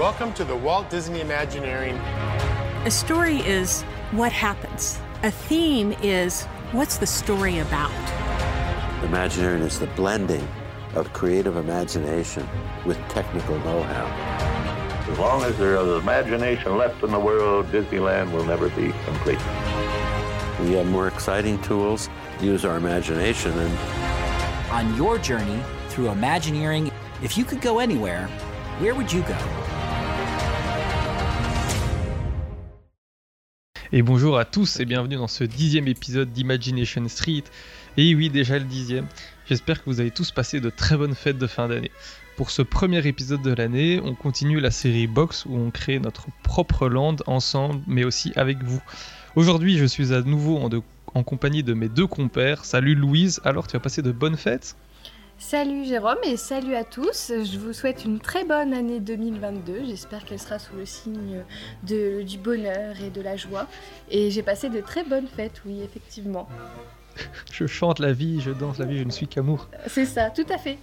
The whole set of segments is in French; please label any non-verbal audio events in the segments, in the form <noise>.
Welcome to the Walt Disney Imagineering. A story is what happens. A theme is what's the story about. Imagineering is the blending of creative imagination with technical know-how. As long as there is imagination left in the world, Disneyland will never be complete. We have more exciting tools, use our imagination, and On your journey through Imagineering, if you could go anywhere, where would you go? Et bonjour à tous et bienvenue dans ce dixième épisode d'Imagination Street. Et oui, déjà le dixième. J'espère que vous avez tous passé de très bonnes fêtes de fin d'année. Pour ce premier épisode de l'année, on continue la série Box où on crée notre propre land ensemble, mais aussi avec vous. Aujourd'hui, je suis à nouveau en, compagnie de mes deux compères. Salut Louise, alors tu as passé de bonnes fêtes? Salut Jérôme et salut à tous. Je vous souhaite une très bonne année 2022. J'espère qu'elle sera sous le signe de, du bonheur et de la joie. Et j'ai passé de très bonnes fêtes, oui, effectivement. <laughs> Je chante la vie, je danse la vie, je ne suis qu'amour. C'est ça, tout à fait.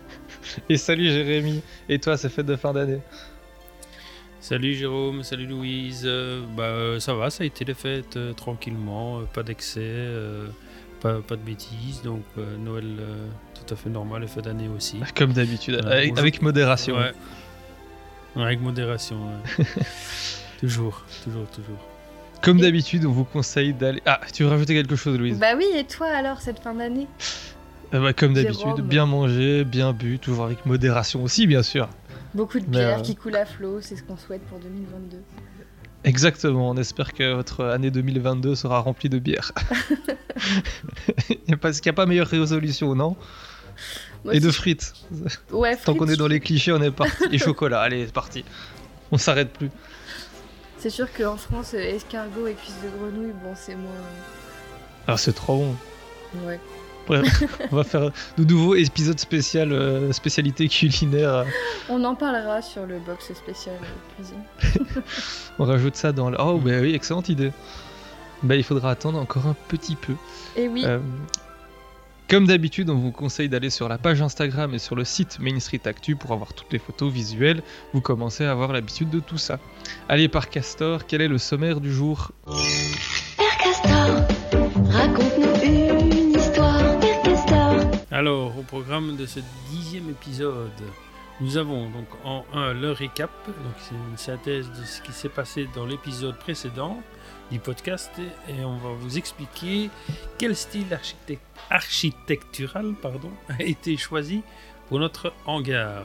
<laughs> Et salut Jérémy, et toi, ces fêtes de fin d'année Salut Jérôme, salut Louise. Euh, bah, ça va, ça a été les fêtes euh, tranquillement, euh, pas d'excès, euh, pas, pas de bêtises, donc euh, Noël euh, tout à fait normal, les fêtes d'année aussi. <laughs> Comme d'habitude, avec, avec modération. Ouais. Ouais, avec modération. ouais. <laughs> toujours, toujours, toujours. Comme d'habitude, on vous conseille d'aller... Ah, tu veux rajouter quelque chose Louise? Bah oui, et toi alors, cette fin d'année? Euh, bah, comme d'habitude, bien manger, bien bu, toujours avec modération aussi, bien sûr. Beaucoup de bière euh, qui coule à flot, c'est ce qu'on souhaite pour 2022. Exactement, on espère que votre année 2022 sera remplie de bière. <laughs> Parce qu'il n'y a pas meilleure résolution, non? Moi Et de frites. Ouais, Tant qu'on est dans les clichés, on est parti. Et <laughs> chocolat, allez, c'est parti. On s'arrête plus. C'est sûr qu'en France, euh, escargot et cuisses de grenouille, bon, c'est moins. Ah, c'est trop bon. Ouais. Bref, <laughs> on va faire de nouveaux épisodes spécial, euh, spécialité culinaire. On en parlera sur le box spécial cuisine. <laughs> On rajoute ça dans le... Oh, bah oui, excellente idée. Bah, il faudra attendre encore un petit peu. Et oui, Euh, comme d'habitude, on vous conseille d'aller sur la page Instagram et sur le site Main Street Actu pour avoir toutes les photos visuelles. Vous commencez à avoir l'habitude de tout ça. Allez, par Castor, quel est le sommaire du jour? Alors, au programme de ce dixième épisode, nous avons donc en un le récap, donc c'est une synthèse de ce qui s'est passé dans l'épisode précédent du podcast, et on va vous expliquer quel style architect- architectural pardon, a été choisi pour notre hangar.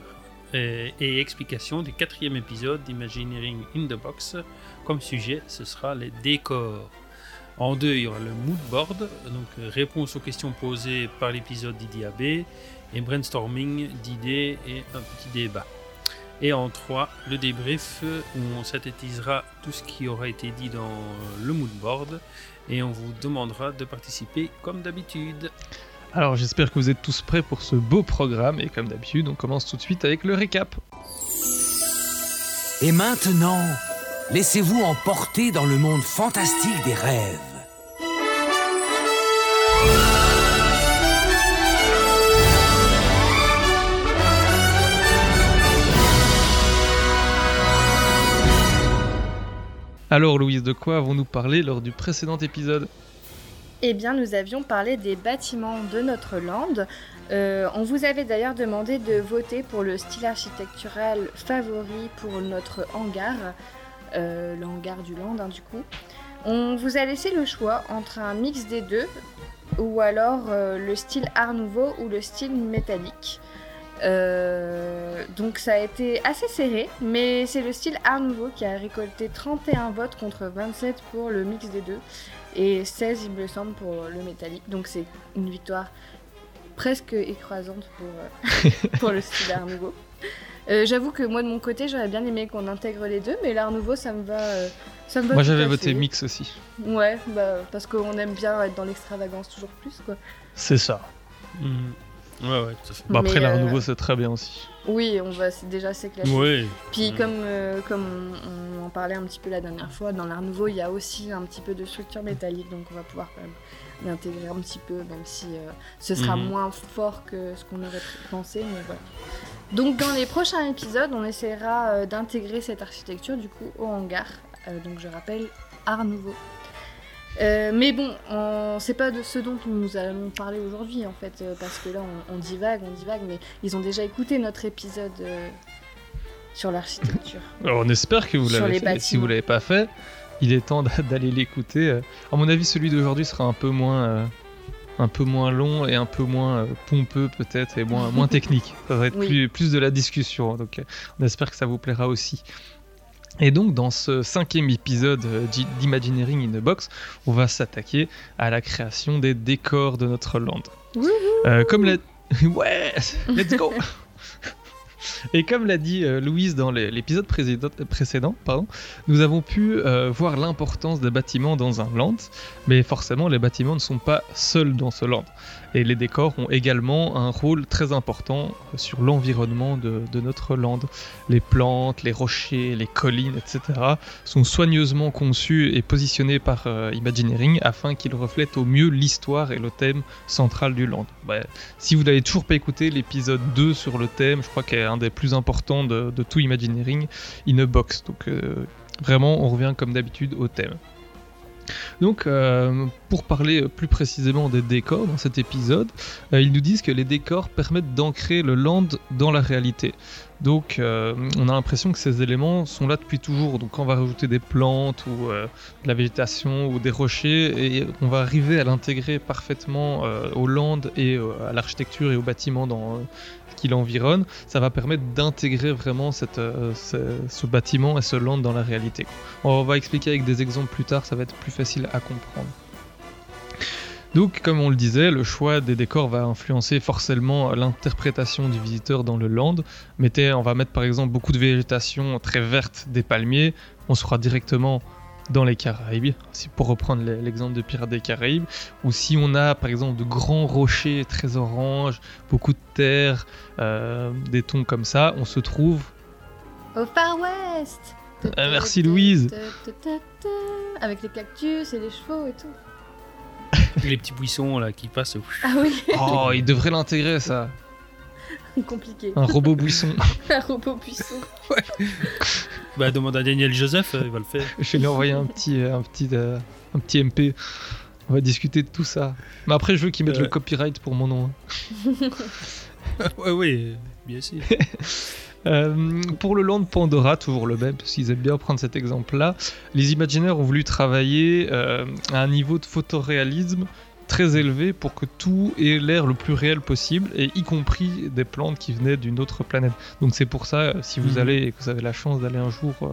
Et, et explication du quatrième épisode d'Imagineering in the Box. Comme sujet, ce sera les décors. En deux, il y aura le mood board, donc euh, réponse aux questions posées par l'épisode d'IDAB et brainstorming d'idées et un petit débat. Et en trois, le débrief où on synthétisera tout ce qui aura été dit dans le mood board et on vous demandera de participer comme d'habitude. Alors, j'espère que vous êtes tous prêts pour ce beau programme. Et comme d'habitude, on commence tout de suite avec le récap. Et maintenant, laissez-vous emporter dans le monde fantastique des rêves. Alors, Louise, de quoi avons-nous parlé lors du précédent épisode Eh bien, nous avions parlé des bâtiments de notre land. Euh, on vous avait d'ailleurs demandé de voter pour le style architectural favori pour notre hangar, euh, le hangar du land, hein, du coup. On vous a laissé le choix entre un mix des deux, ou alors euh, le style Art Nouveau ou le style métallique. Euh, donc ça a été assez serré, mais c'est le style Art Nouveau qui a récolté 31 votes contre 27 pour le mix des deux et 16 il me semble pour le métallique. Donc c'est une victoire presque écrasante pour, euh, <laughs> pour le style Art Nouveau. Euh, J'avoue que moi de mon côté j'aurais bien aimé qu'on intègre les deux, mais l'Art Nouveau ça me va. ça me va Moi, j'avais voté mix aussi. Ouais, bah, parce qu'on aime bien être dans l'extravagance toujours plus quoi. C'est ça. Mhm. Ouais, ouais, tout à fait. Bah, après, l'art euh, nouveau, c'est très bien aussi. Oui, on va c'est déjà s'éclater. Ouais. Puis Mm. comme, euh, comme on, on en parlait un petit peu la dernière fois, dans l'art nouveau, il y a aussi un petit peu de structure métallique, donc on va pouvoir quand même l'intégrer un petit peu, même si euh, ce sera Mhm. moins fort que ce qu'on aurait pensé, mais voilà. Donc dans les prochains épisodes, on essaiera euh, d'intégrer cette architecture du coup au hangar. Euh, donc je rappelle, art nouveau. Euh, mais bon, on- c'est pas de ce dont nous allons parler aujourd'hui en fait, euh, parce que là on, on divague, on divague, mais ils ont déjà écouté notre épisode euh, sur l'architecture. Alors, on espère que vous l'avez fait. Si vous l'avez pas fait, il est temps d'a- d'aller l'écouter. À mon avis, celui d'aujourd'hui sera un peu moins, euh, un peu moins long et un peu moins pompeux peut-être et moins, moins <laughs> technique. Ça va être Oui. plus, plus de la discussion. Donc, on espère que ça vous plaira aussi. Et donc, dans ce cinquième épisode euh, d'I- d'Imagineering in a Box, on va s'attaquer à la création des décors de notre land. Euh, comme l'a... <laughs> Ouais Let's go <laughs> Et comme l'a dit euh, Louise dans l'épisode précédent, précédent, pardon, nous avons pu euh, voir l'importance des bâtiments dans un land, mais forcément les bâtiments ne sont pas seuls dans ce land. Et les décors ont également un rôle très important sur l'environnement de, notre land. Les plantes, les rochers, les collines, etc. sont soigneusement conçus et positionnés par euh, Imagineering afin qu'ils reflètent au mieux l'histoire et le thème central du land. Ouais, si vous n'avez toujours pas écouté l'épisode 2 sur le thème, je crois qu'il est un des plus importants de, de tout Imagineering, in a box. Donc euh, vraiment, on revient comme d'habitude au thème. Donc, euh, pour parler plus précisément des décors dans cet épisode, euh, ils nous disent que les décors permettent d'ancrer le land dans la réalité. Donc, euh, on a l'impression que ces éléments sont là depuis toujours. Donc, quand on va rajouter des plantes ou de la végétation ou des rochers, et on va arriver à l'intégrer parfaitement au land et à l'architecture et au bâtiment dans, qui l'environne, ça va permettre d'intégrer vraiment euh, ce, ce bâtiment et ce land dans la réalité. On va expliquer avec des exemples plus tard, ça va être plus facile à comprendre. Donc, comme on le disait, le choix des décors va influencer forcément l'interprétation du visiteur dans le land. Mettez, on va mettre par exemple beaucoup de végétation très verte, des palmiers, on sera directement dans les Caraïbes, si pour reprendre l'e- l'exemple de Pirates des Caraïbes, ou si on a par exemple de grands rochers très oranges, beaucoup de terre, euh, des tons comme ça, on se trouve Au Far West Ah, merci, Louise. Avec les cactus et les chevaux et tout. les petits buissons là qui passent. Ah oui, Oh, il devrait l'intégrer ça. <laughs> compliqué. Un robot buisson. <laughs> Un robot puissant. Bah, demande à Daniel Joseph, euh, il va le faire. Je vais lui envoyer un petit, euh, un petit, euh, un petit MP. On va discuter de tout ça. Mais après, je veux qu'il mette Ouais. le copyright pour mon nom. hein. <laughs> ouais, ouais, bien sûr. Euh, pour le land Pandora, toujours le même, parce qu'ils aiment bien prendre cet exemple-là, les imaginaires ont voulu travailler euh, à un niveau de photoréalisme très élevé pour que tout ait l'air le plus réel possible, et y compris des plantes qui venaient d'une autre planète. Donc c'est pour ça, si vous Mhm. allez et que vous avez la chance d'aller un jour euh,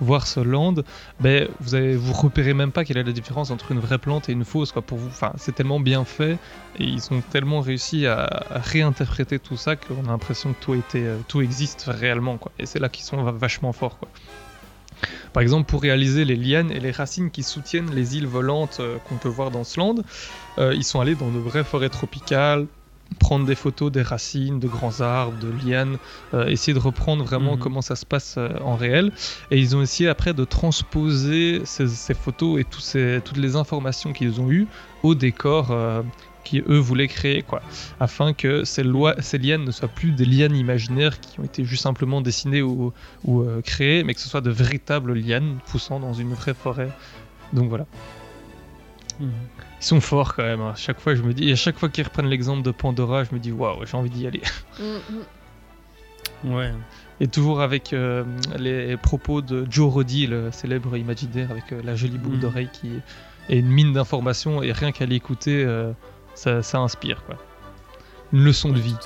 voir ce land, ben, vous avez, vous repérez même pas quelle est la différence entre une vraie plante et une fausse. Quoi, pour vous, enfin, c'est tellement bien fait et ils ont tellement réussi à, à réinterpréter tout ça qu'on a l'impression que tout, était, euh, tout existe réellement. Quoi. Et c'est là qu'ils sont va- vachement forts. Quoi. Par exemple, pour réaliser les lianes et les racines qui soutiennent les îles volantes euh, qu'on peut voir dans ce land, euh, ils sont allés dans de vraies forêts tropicales, prendre des photos des racines, de grands arbres, de lianes, euh, essayer de reprendre vraiment Mhm. comment ça se passe euh, en réel. Et ils ont essayé après de transposer ces, ces photos et ces- toutes les informations qu'ils ont eues au décor euh, qui eux voulaient créer, quoi, afin que ces, lois, ces lianes ne soient plus des lianes imaginaires qui ont été juste simplement dessinées ou, ou, euh, créées, mais que ce soit de véritables lianes poussant dans une vraie forêt. Donc voilà. Mhm. Ils sont forts quand même. hein. À chaque fois, je me dis, et à chaque fois qu'ils reprennent l'exemple de Pandora, je me dis waouh, j'ai envie d'y aller. Mm. Ouais. Et toujours avec euh, les propos de Joe Roddy, le célèbre imaginaire, avec euh, la jolie boucle Mhm. d'oreille qui est une mine d'informations, et rien qu'à l'écouter, euh, ça, ça inspire quoi. Une leçon de vie.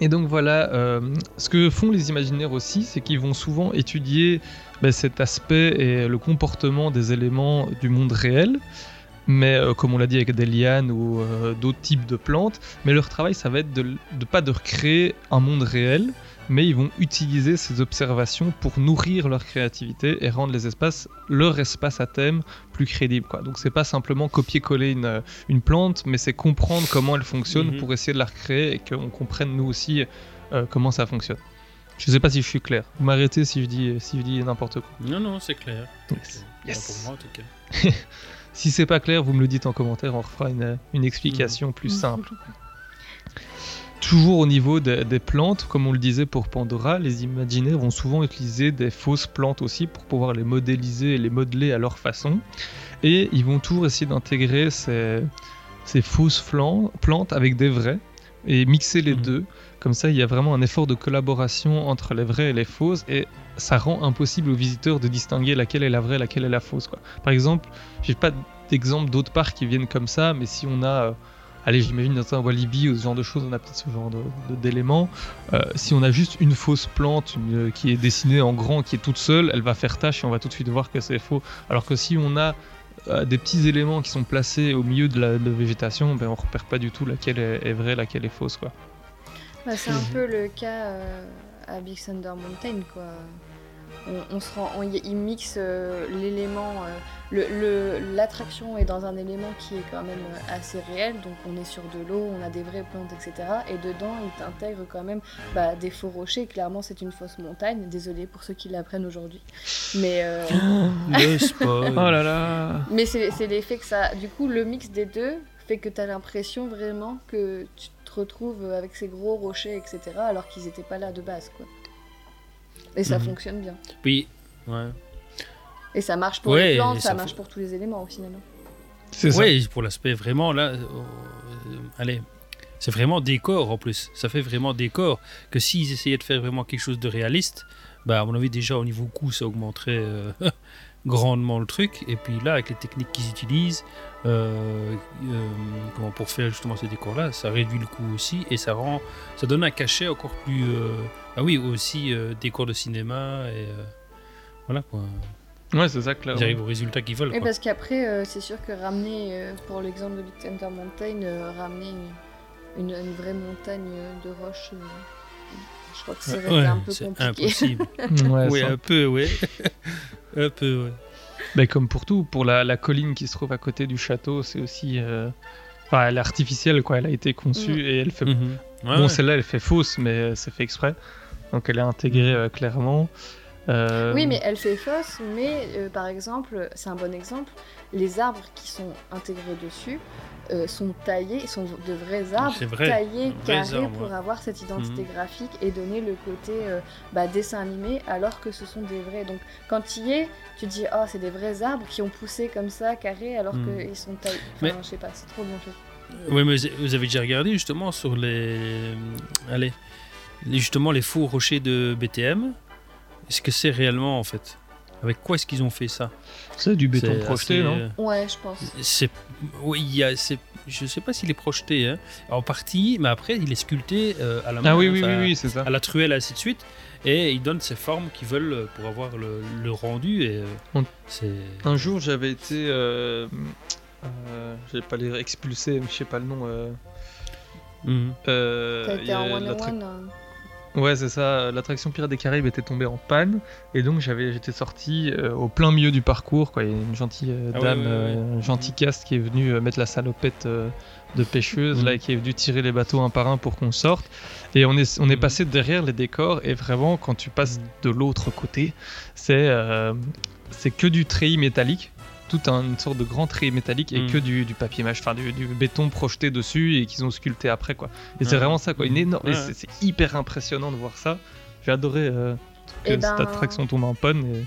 Et donc voilà, euh, ce que font les imaginaires aussi, c'est qu'ils vont souvent étudier ben, cet aspect et le comportement des éléments du monde réel, mais euh, comme on l'a dit avec des lianes ou euh, d'autres types de plantes, mais leur travail ça va être de, de pas de recréer un monde réel, mais ils vont utiliser ces observations pour nourrir leur créativité et rendre les espaces, leur espace à thème plus crédible. Quoi. Donc c'est pas simplement copier-coller une, une plante, mais c'est comprendre comment elle fonctionne Mhm. pour essayer de la recréer et qu'on comprenne nous aussi euh, comment ça fonctionne. Je sais pas si je suis clair. Vous m'arrêtez si je dis, si je dis n'importe quoi. Non, non, c'est clair. Yes. Enfin, Yes. Pour moi, en tout cas. <laughs> Si c'est pas clair, vous me le dites en commentaire, on refera une, une explication plus simple. Toujours au niveau des, des plantes, comme on le disait pour Pandora, les imaginaires vont souvent utiliser des fausses plantes aussi pour pouvoir les modéliser et les modeler à leur façon. Et ils vont toujours essayer d'intégrer ces, ces fausses plantes avec des vraies et mixer les Mhm. deux. Comme ça, il y a vraiment un effort de collaboration entre les vraies et les fausses et ça rend impossible aux visiteurs de distinguer laquelle est la vraie, laquelle est la fausse. Quoi. Par exemple, j'ai pas d'exemple d'autres parcs qui viennent comme ça, mais si on a, euh, allez, j'imagine dans un Walibi ou ce genre de choses, on a peut-être ce genre de- de- d'éléments. Euh, si on a juste une fausse plante une, euh, qui est dessinée en grand, qui est toute seule, elle va faire tâche et on va tout de suite voir que c'est faux. Alors que si on a euh, des petits éléments qui sont placés au milieu de la de la végétation, ben on repère pas du tout laquelle est, est vraie, laquelle est fausse, quoi. Bah, c'est un peu le cas euh, à Big Thunder Mountain, quoi. On, on se rend, on y- il mixe euh, l'élément, euh, le- le- l'attraction est dans un élément qui est quand même euh, assez réel, donc on est sur de l'eau, on a des vraies plantes, etc. Et dedans, il t'intègre quand même bah, des faux rochers. Clairement, c'est une fausse montagne. Désolé pour ceux qui l'apprennent aujourd'hui, mais euh, <gasps> Le spoil. Oh là là mais c'est c'est l'effet que ça. Du coup, le mix des deux fait que tu as l'impression vraiment que tu te retrouves avec ces gros rochers, etc., alors qu'ils n'étaient pas là de base, quoi. Et ça Mhm. fonctionne bien. Oui, ouais. Et ça marche pour Ouais, les plantes, ça, ça marche pour tous les éléments, au final. C'est ça. Oui, pour l'aspect vraiment là. euh, allez, c'est vraiment décor en plus. Ça fait vraiment décor. Que s'ils essayaient de faire vraiment quelque chose de réaliste, bah à mon avis déjà au niveau coût ça augmenterait euh, <laughs> grandement le truc. Et puis là avec les techniques qu'ils utilisent, euh, euh, comment pour faire justement ces décors là, ça réduit le coût aussi et ça rend, ça donne un cachet encore plus. euh, ah oui aussi euh, décor de cinéma et euh, voilà quoi. Ouais, c'est ça, Ils clairement. arrivent au résultat qu'ils veulent. Et quoi. parce qu'après, euh, c'est sûr que ramener, euh, pour l'exemple de Big Thunder Mountain, euh, ramener une, une- une vraie montagne de roches, euh, je crois que ça Ouais, été un peu c'est compliqué. impossible. <laughs> Ouais, oui, un peu, ouais. <laughs> un peu, ouais. Ben, comme pour tout, pour la, la colline qui se trouve à côté du château, c'est aussi. euh, Enfin, elle est artificielle, quoi. Elle a été conçue Mm. et elle fait. Mhm. Ouais, bon, ouais. celle-là, elle fait fausse, mais euh, c'est fait exprès. Donc, elle est intégrée euh, clairement. Euh, Oui, mais elle fait fausse, mais euh, par exemple, c'est un bon exemple, les arbres qui sont intégrés dessus euh, sont taillés, sont de vrais arbres, vrai, taillés, carrés pour ouais. avoir cette identité Mhm. graphique et donner le côté euh, bah, dessin animé, alors que ce sont des vrais. Donc quand tu y es, tu te dis, oh, c'est des vrais arbres qui ont poussé comme ça, carrés, alors Mhm. qu'ils sont taillés. Mais- Enfin, je sais pas, c'est trop bien fait. Ouais, mais vous avez déjà regardé justement sur les. Allez. les- Justement, les faux rochers de BTM. Est-ce que c'est réellement en fait? Avec quoi est-ce qu'ils ont fait ça? C'est du béton C'est projeté, assez, non euh, Ouais, je pense. C'est. Oui, il y a. c'est- Je sais pas s'il est projeté, hein. en partie, mais après il est sculpté euh, à la main. Ah oui, oui, enfin, oui, oui, c'est ça. à la truelle, ainsi de suite. Et ils donnent ces formes qu'ils veulent pour avoir le, le rendu. Et euh, On- c'est. Un jour, j'avais été. Euh, euh, je vais pas les expulser, mais je sais pas le nom. Euh, Mhm. euh, T'as il y été en 101. hein. Ouais, c'est ça. L'attraction Pirates des Caraïbes était tombée en panne. Et donc, j'avais, j'étais sorti euh, au plein milieu du parcours. Quoi. Il y a une gentille euh, Ah ouais, dame, ouais, ouais. un gentil cast qui est venu euh, mettre la salopette de pêcheuse, Mhm. là, et qui est venu tirer les bateaux un par un pour qu'on sorte. Et on est, on est Mhm. passé derrière les décors. Et vraiment, quand tu passes Mhm. de l'autre côté, c'est, c'est que du treillis métallique. Toute un- une sorte de grand treillis métallique et Mhm. que du, du papier mâche, enfin du, du béton projeté dessus et qu'ils ont sculpté après. quoi. Et c'est Ouais. vraiment ça, quoi. Une énorme. Ouais. c'est- c'est hyper impressionnant de voir ça. J'ai adoré euh, que Eh cette ben- attraction tombe en panne. Et...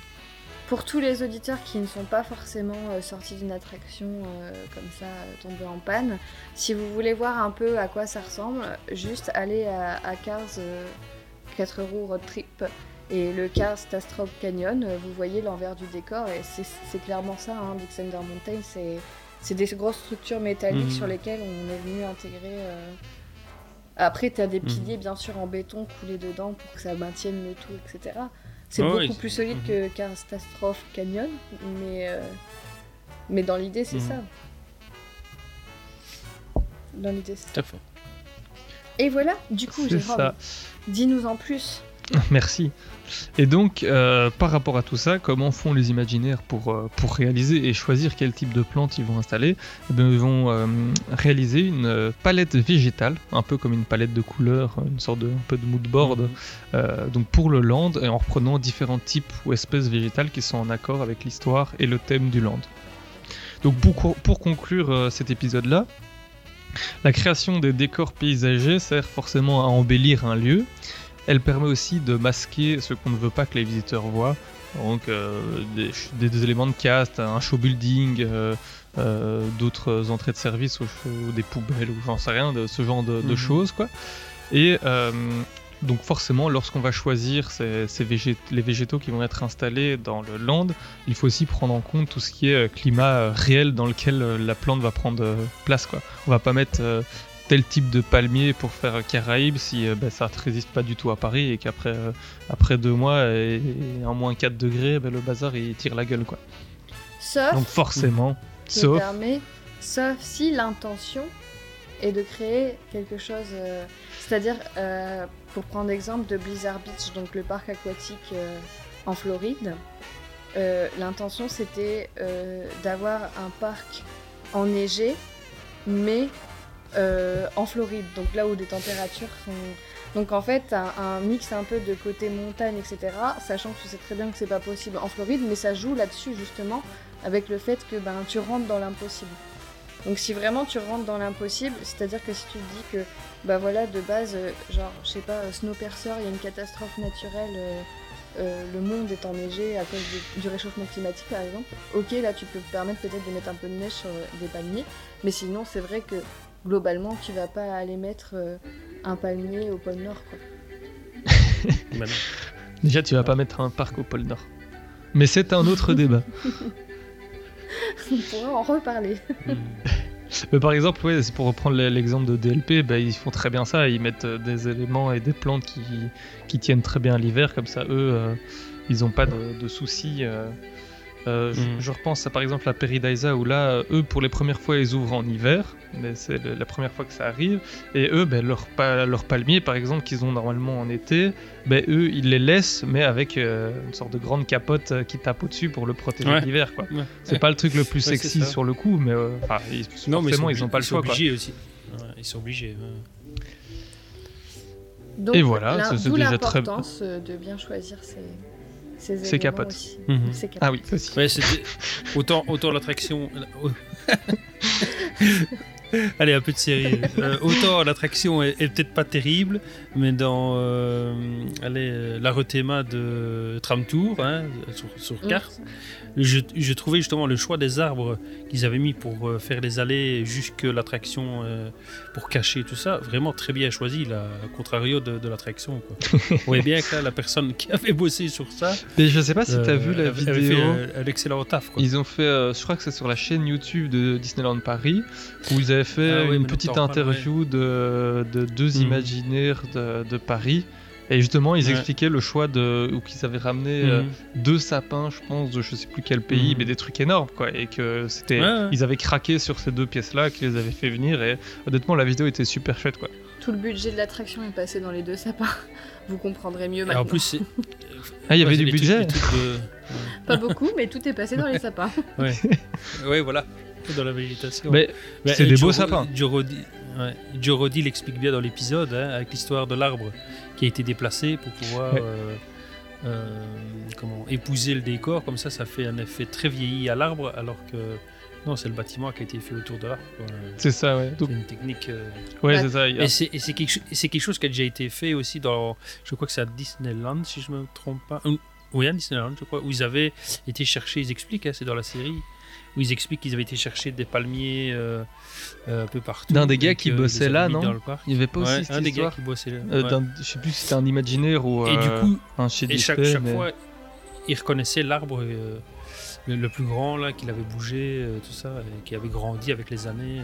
Pour tous les auditeurs qui ne sont pas forcément euh, sortis d'une attraction euh, comme ça, euh, tombée en panne, si vous voulez voir un peu à quoi ça ressemble, juste allez à, à Cars euh, 4 roues road trip et le Cars Tastrop Canyon, euh, vous voyez l'envers du décor et c'est clairement ça, hein, Big Thunder Mountain, c'est des grosses structures métalliques Mhm. sur lesquelles on est venu intégrer. euh, Après, tu as des Mhm. piliers bien sûr en béton coulés dedans pour que ça maintienne le tout, etc. C'est beaucoup plus solide mhm. que Catastrophe Canyon, mais, euh, mais dans l'idée, c'est Mhm. ça. Dans l'idée, c'est fait. Et voilà, du coup, Jérôme, ça. dis-nous en plus. <laughs> Merci. Et donc, euh, par rapport à tout ça, comment font les imaginaires pour, euh, pour réaliser et choisir quel type de plante ils vont installer? Eh bien, Ils vont euh, réaliser une palette végétale, un peu comme une palette de couleurs, une sorte de, un peu de mood board, Mhm. donc pour le land, et en reprenant différents types ou espèces végétales qui sont en accord avec l'histoire et le thème du land. Donc pour, co- pour conclure cet épisode-là, la création des décors paysagers sert forcément à embellir un lieu. Elle permet aussi de masquer ce qu'on ne veut pas que les visiteurs voient. Donc euh, des, éléments de cast, un show building, euh, euh, d'autres entrées de service ou, ou des poubelles ou j'en sais rien, de ce genre de, de Mhm. choses quoi. Et donc forcément, lorsqu'on va choisir ces, les végétaux qui vont être installés dans le land, il faut aussi prendre en compte tout ce qui est climat réel dans lequel la plante va prendre place. Quoi. On va pas mettre tel type de palmier pour faire Caraïbes si euh, bah, ça ne résiste pas du tout à Paris et qu'après euh, après deux mois et, en moins 4 degrés, bah, le bazar il tire la gueule. Quoi. Sauf, Donc forcément, sauf sauf si l'intention est de créer quelque chose. euh, C'est-à-dire, euh, pour prendre l'exemple de Blizzard Beach, donc le parc aquatique en Floride, l'intention c'était d'avoir un parc enneigé, mais euh, en Floride, donc là où des températures sont. Donc en fait, un, un mix un peu de côté montagne, etc. Sachant que tu sais très bien que c'est pas possible en Floride, mais ça joue là-dessus justement avec le fait que ben, tu rentres dans l'impossible. Donc si vraiment tu rentres dans l'impossible, c'est-à-dire que si tu te dis que bah voilà de base, euh, genre je sais pas, euh, Snowpiercer, il y a une catastrophe naturelle, le monde est enneigé à cause du réchauffement climatique par exemple. Ok là tu peux te permettre peut-être de mettre un peu de neige sur des palmiers, mais sinon c'est vrai que globalement tu vas pas aller mettre euh, un palmier au pôle Nord quoi. <laughs> Bah non. déjà tu vas pas mettre un parc au pôle Nord. Mais c'est un autre <laughs> débat. On pourra en reparler. <laughs> Mais par exemple, ouais, c'est pour reprendre l'exemple de DLP, bah, ils font très bien ça, ils mettent euh, des éléments et des plantes qui, qui tiennent très bien l'hiver, comme ça eux, euh, ils n'ont pas de, de soucis. euh. Euh, je- Mhm. je, repense à par exemple à Peridaisa où là, eux pour les premières fois ils ouvrent en hiver, mais c'est le- la première fois que ça arrive, et eux, ben, leurs pa- leurs palmiers par exemple qu'ils ont normalement en été, ben, eux ils les laissent mais avec euh, une sorte de grande capote euh, qui tape au-dessus pour le protéger Ouais. de l'hiver. quoi. Ouais. C'est pas le truc le plus sexy sur le coup, mais euh, ils, Non, mais forcément ils, ils sont ont pas le choix. Ils quoi. sont obligés aussi. Ouais, ils sont obligés. ouais. Donc, Et voilà, c'est déjà très- l'importance de bien choisir ces, ces Ces éléments capotes. Mhm. Capotes. Ah oui, aussi. Ouais, c'était autant, autant l'attraction. <laughs> Allez, un peu de série. Euh, autant l'attraction est, est peut-être pas terrible, mais dans euh, allez, euh, la rethéma de Tram Tour, hein, sur, sur carte, je trouvais justement le choix des arbres qu'ils avaient mis pour euh, faire les allées jusque l'attraction, euh, pour cacher tout ça, vraiment très bien choisi, là, à contrario de, de l'attraction. <laughs> On voyait bien que là, la personne qui avait bossé sur ça Mais je sais pas si t'as euh, vu la avait- vidéo. fait, euh, un excellent taf. Quoi. Ils ont fait, euh, je crois que c'est sur la chaîne YouTube de Disneyland Paris, où ils avaient fait Ah oui, une petite interview de, de deux Mhm. imaginaires de, de Paris. Et justement, ils Ouais. expliquaient le choix de. ou qu'ils avaient ramené euh, Mhm. deux sapins, je pense, de je sais plus quel pays, Mhm. mais des trucs énormes, quoi. Et que c'était. Ouais, ouais. Ils avaient craqué sur ces deux pièces-là, qu'ils les avaient fait venir. Et honnêtement, la vidéo était super chouette, quoi. Tout le budget de l'attraction est passé dans les deux sapins. <laughs> Vous comprendrez mieux Et maintenant. en plus, <laughs> Ah, il y avait du budget les trucs de- Pas beaucoup, mais tout est passé dans les sapins. Ouais. <laughs> ouais, voilà. Dans la végétation. Mais Mais, c'est euh, des beaux sapins. Joe Roddy, ouais, Joe Roddy l'explique bien dans l'épisode, hein, avec l'histoire de l'arbre qui a été déplacé pour pouvoir Ouais. euh, euh, comment, épouser le décor. Comme ça, ça fait un effet très vieilli à l'arbre, alors que non, c'est le bâtiment qui a été fait autour de l'arbre. c'est ça, ouais. C'est une technique. euh, ouais, Ouais. c'est ça. Et c'est et c'est quelque, c'est chose qui a déjà été fait aussi dans. Je crois que c'est à Disneyland, si je me trompe pas. Ou- Oui, à Disneyland, je crois. Où ils avaient été chercher, ils expliquent, hein, c'est dans la série, où ils expliquent qu'ils avaient été chercher des palmiers euh, euh, un peu partout. D'un des gars qui bossait là, non. Il y avait pas aussi cette un des gars qui bossait là. euh, ouais. d'un- Je sais plus si c'était un imaginaire ou Et du euh, coup, un chez et chaque, Disney, chaque mais- fois, il reconnaissait l'arbre euh, le, le plus grand là, qu'il avait bougé, euh, tout ça, et qui avait grandi avec les années.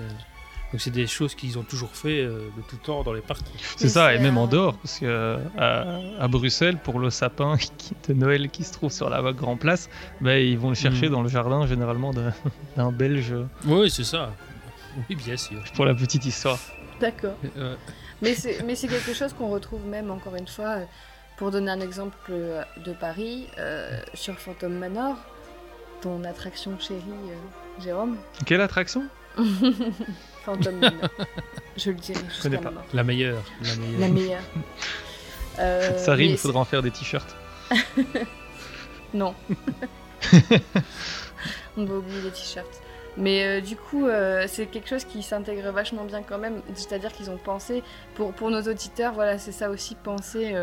Donc c'est des choses qu'ils ont toujours fait euh, de tout temps dans les parcs. C'est ça, et même en dehors, parce que euh, à, à Bruxelles, pour le sapin <laughs> de Noël qui se trouve sur la Grand Place, bah, ils vont le chercher Mhm. dans le jardin généralement d'un <laughs> Belge Oui, c'est ça. Oui, bien sûr. pour la petite histoire. D'accord. Euh, <laughs> Mais c'est quelque chose qu'on retrouve même, encore une fois, euh, pour donner un exemple de Paris, euh, sur Phantom Manor, ton attraction chérie, euh, Jérôme. Quelle attraction? Phantom Manor. <laughs> Je le dirai jusqu'à connais la pas. mort. La meilleure. La meilleure. La meilleure. <laughs> Euh, Ça rime, mais il faudra en faire des t-shirts. <laughs> Non. On va oublier les t-shirts. Mais euh, du coup, euh, c'est quelque chose qui s'intègre vachement bien quand même. C'est-à-dire qu'ils ont pensé, pour, pour nos auditeurs, voilà, c'est ça aussi, penser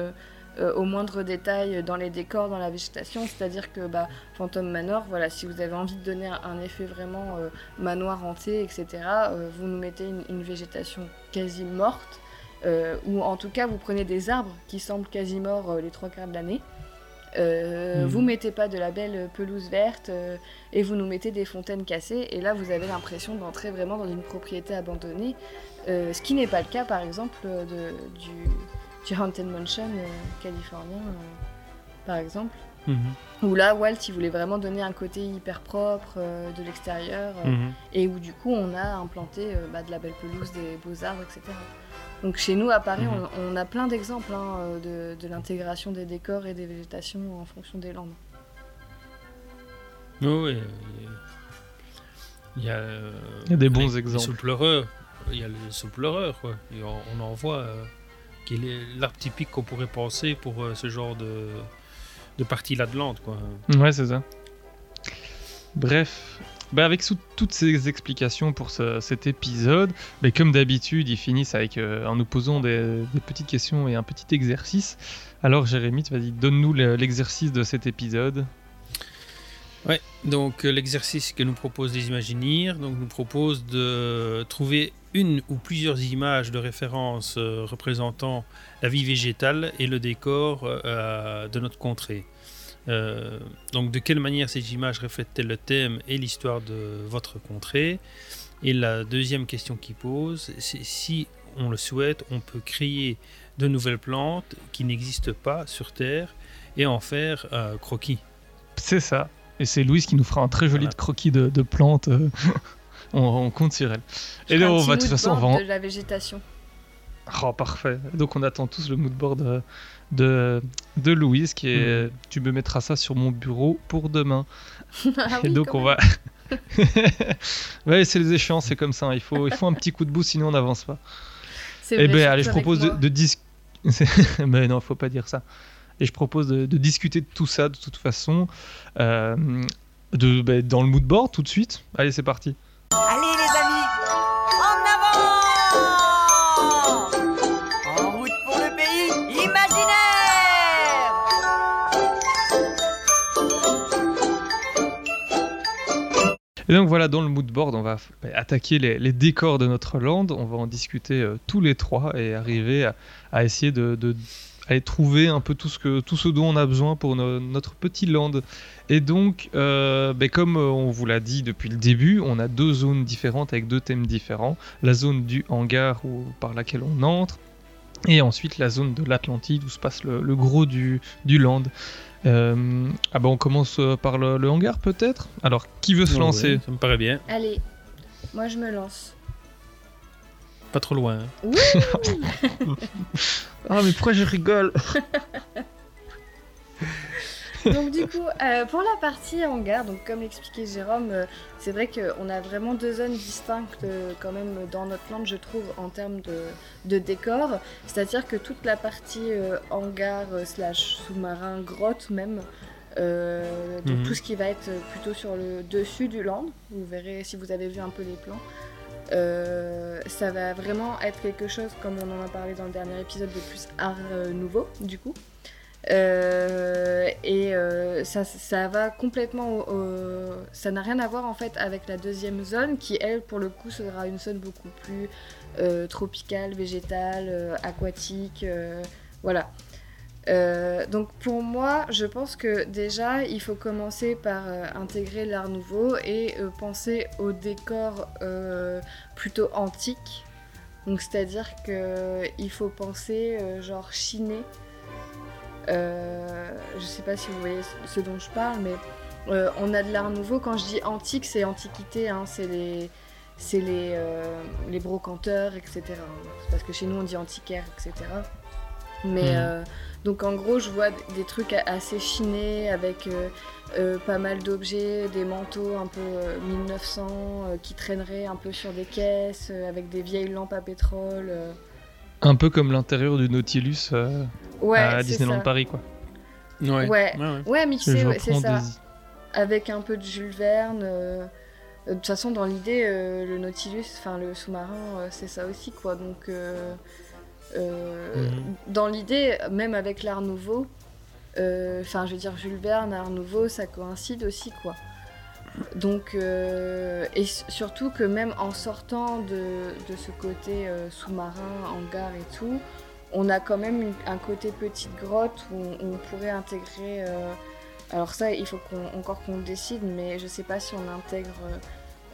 euh, au moindre détail dans les décors, dans la végétation. C'est-à-dire que bah, Phantom Manor, voilà, si vous avez envie de donner un, effet vraiment euh, manoir hanté, etc., euh, vous nous mettez une, une végétation quasi morte. euh, ou en tout cas, vous prenez des arbres qui semblent quasi morts les trois quarts de l'année. Euh, Mhm. Vous mettez pas de la belle pelouse verte euh, et vous nous mettez des fontaines cassées et là vous avez l'impression d'entrer vraiment dans une propriété abandonnée, euh, ce qui n'est pas le cas par exemple de, du, du Haunted Mansion euh, californien euh, par exemple. Mhm. Où là Walt il voulait vraiment donner un côté hyper propre euh, de l'extérieur euh, Mhm. et où du coup on a implanté euh, bah, de la belle pelouse, des beaux arbres, etc. Donc chez nous à Paris Mhm. on, on a plein d'exemples hein, de, de l'intégration des décors et des végétations en fonction des landes. Oui, oui. Il y a, euh, Il y a des bons les- les exemples. sous-pleureurs. Il y a les sous-pleureurs, quoi. Et on, on en voit euh, qui est l'arbre typique qu'on pourrait penser pour euh, ce genre de, de partie l'Atlante, quoi. Ouais, c'est ça. Bref, bah avec sous- toutes ces explications pour ce- cet épisode, mais comme d'habitude, ils finissent avec, euh, en nous posant des, des petites questions et un petit exercice. Alors, Jérémy, vas-y, donne-nous le- l'exercice de cet épisode. Ouais, donc euh, l'exercice que nous propose les Imaginières donc, nous propose de trouver une ou plusieurs images de référence euh, représentant la vie végétale et le décor euh, de notre contrée. Euh, donc de quelle manière ces images reflètent-elles le thème et l'histoire de votre contrée? Et la deuxième question qu'il pose, c'est si on le souhaite, on peut créer de nouvelles plantes qui n'existent pas sur Terre et en faire un croquis. C'est ça. Et c'est Louise qui nous fera un très joli Voilà. croquis de, de plantes. On, on compte sur elle. Je Et un on va, de toute mood façon, on va board de la végétation. Oh, parfait. Donc on attend tous le moodboard euh, de, de Louise qui est... Mhm. Tu me mettras ça sur mon bureau pour demain. <laughs> Ah Et oui, donc on même. va... <laughs> ouais, c'est les échéances, c'est comme ça. hein. Il faut, il faut un petit coup de boost, sinon on n'avance pas. Eh vrai, ben allez, je propose de, de discuter... Mais <laughs> non, faut pas dire ça. Et je propose de, de discuter de tout ça de toute façon. euh, de, ben, dans le moodboard tout de suite. Allez, c'est parti. Allez les amis, en avant En route pour le pays imaginaire Et donc voilà, dans le moodboard, on va bah, attaquer les, décors de notre land, on va en discuter euh, tous les trois et arriver à, essayer de- aller trouver un peu tout ce, que, tout ce dont on a besoin pour no- notre petit land. Et donc, euh, bah, comme euh, on vous l'a dit depuis le début, on a deux zones différentes avec deux thèmes différents. La zone du hangar où, par laquelle on entre, et ensuite la zone de l'Atlantide où se passe le, le gros du, du land. Euh, ah bah on commence par le, le hangar peut-être? Alors, qui veut se lancer? ouais, ça me paraît bien. Allez, moi je me lance. Pas trop loin. hein. <laughs> Ah mais pourquoi je rigole <laughs> donc du coup, euh, pour la partie hangar, donc comme l'expliquait Jérôme, euh, c'est vrai qu'on a vraiment deux zones distinctes euh, quand même dans notre land, je trouve, en termes de, de décor. C'est-à-dire que toute la partie euh, hangar euh, slash sous-marin, grotte même, euh, donc Mhm. tout ce qui va être plutôt sur le dessus du land, vous verrez si vous avez vu un peu les plans. Euh, ça va vraiment être quelque chose, comme on en a parlé dans le dernier épisode, de plus art euh, nouveau, du coup. Euh, et ça, ça va complètement. ça n'a rien à voir en fait avec la deuxième zone qui, elle, pour le coup, sera une zone beaucoup plus tropicale, végétale, aquatique. voilà. Euh, donc pour moi, je pense que déjà, il faut commencer par euh, intégrer l'art nouveau et euh, penser au décor plutôt antique. Donc c'est-à-dire que il faut penser genre chiné. Je sais pas si vous voyez ce- dont je parle, mais on a de l'art nouveau. Quand je dis antique, c'est antiquité, hein, c'est les, c'est les, les brocanteurs, etc. Parce que chez nous on dit antiquaire, etc. Mais Mhm. Donc en gros, je vois des trucs assez chinés avec euh, euh, pas mal d'objets, des manteaux un peu euh, 1900 euh, qui traîneraient un peu sur des caisses, euh, avec des vieilles lampes à pétrole. euh. Un peu comme l'intérieur du Nautilus euh, Ouais, à Disneyland ça. Paris, quoi. Ouais. Ouais, ouais. ouais, Je mixé, c'est ça. des- Avec un peu de Jules Verne. De toute façon, dans l'idée, euh, le Nautilus, enfin le sous-marin, euh, c'est ça aussi, quoi. Donc, euh, euh, Mhm. dans l'idée, même avec l'Art Nouveau, euh, enfin, je veux dire, Jules Verne, Art Nouveau, ça coïncide aussi, quoi. Donc, euh, et surtout que même en sortant de, de ce côté sous-marin, hangar et tout, on a quand même une- un côté petite grotte où on, on pourrait intégrer. euh, alors ça, il faut encore qu'on le décide, mais je sais pas si on intègre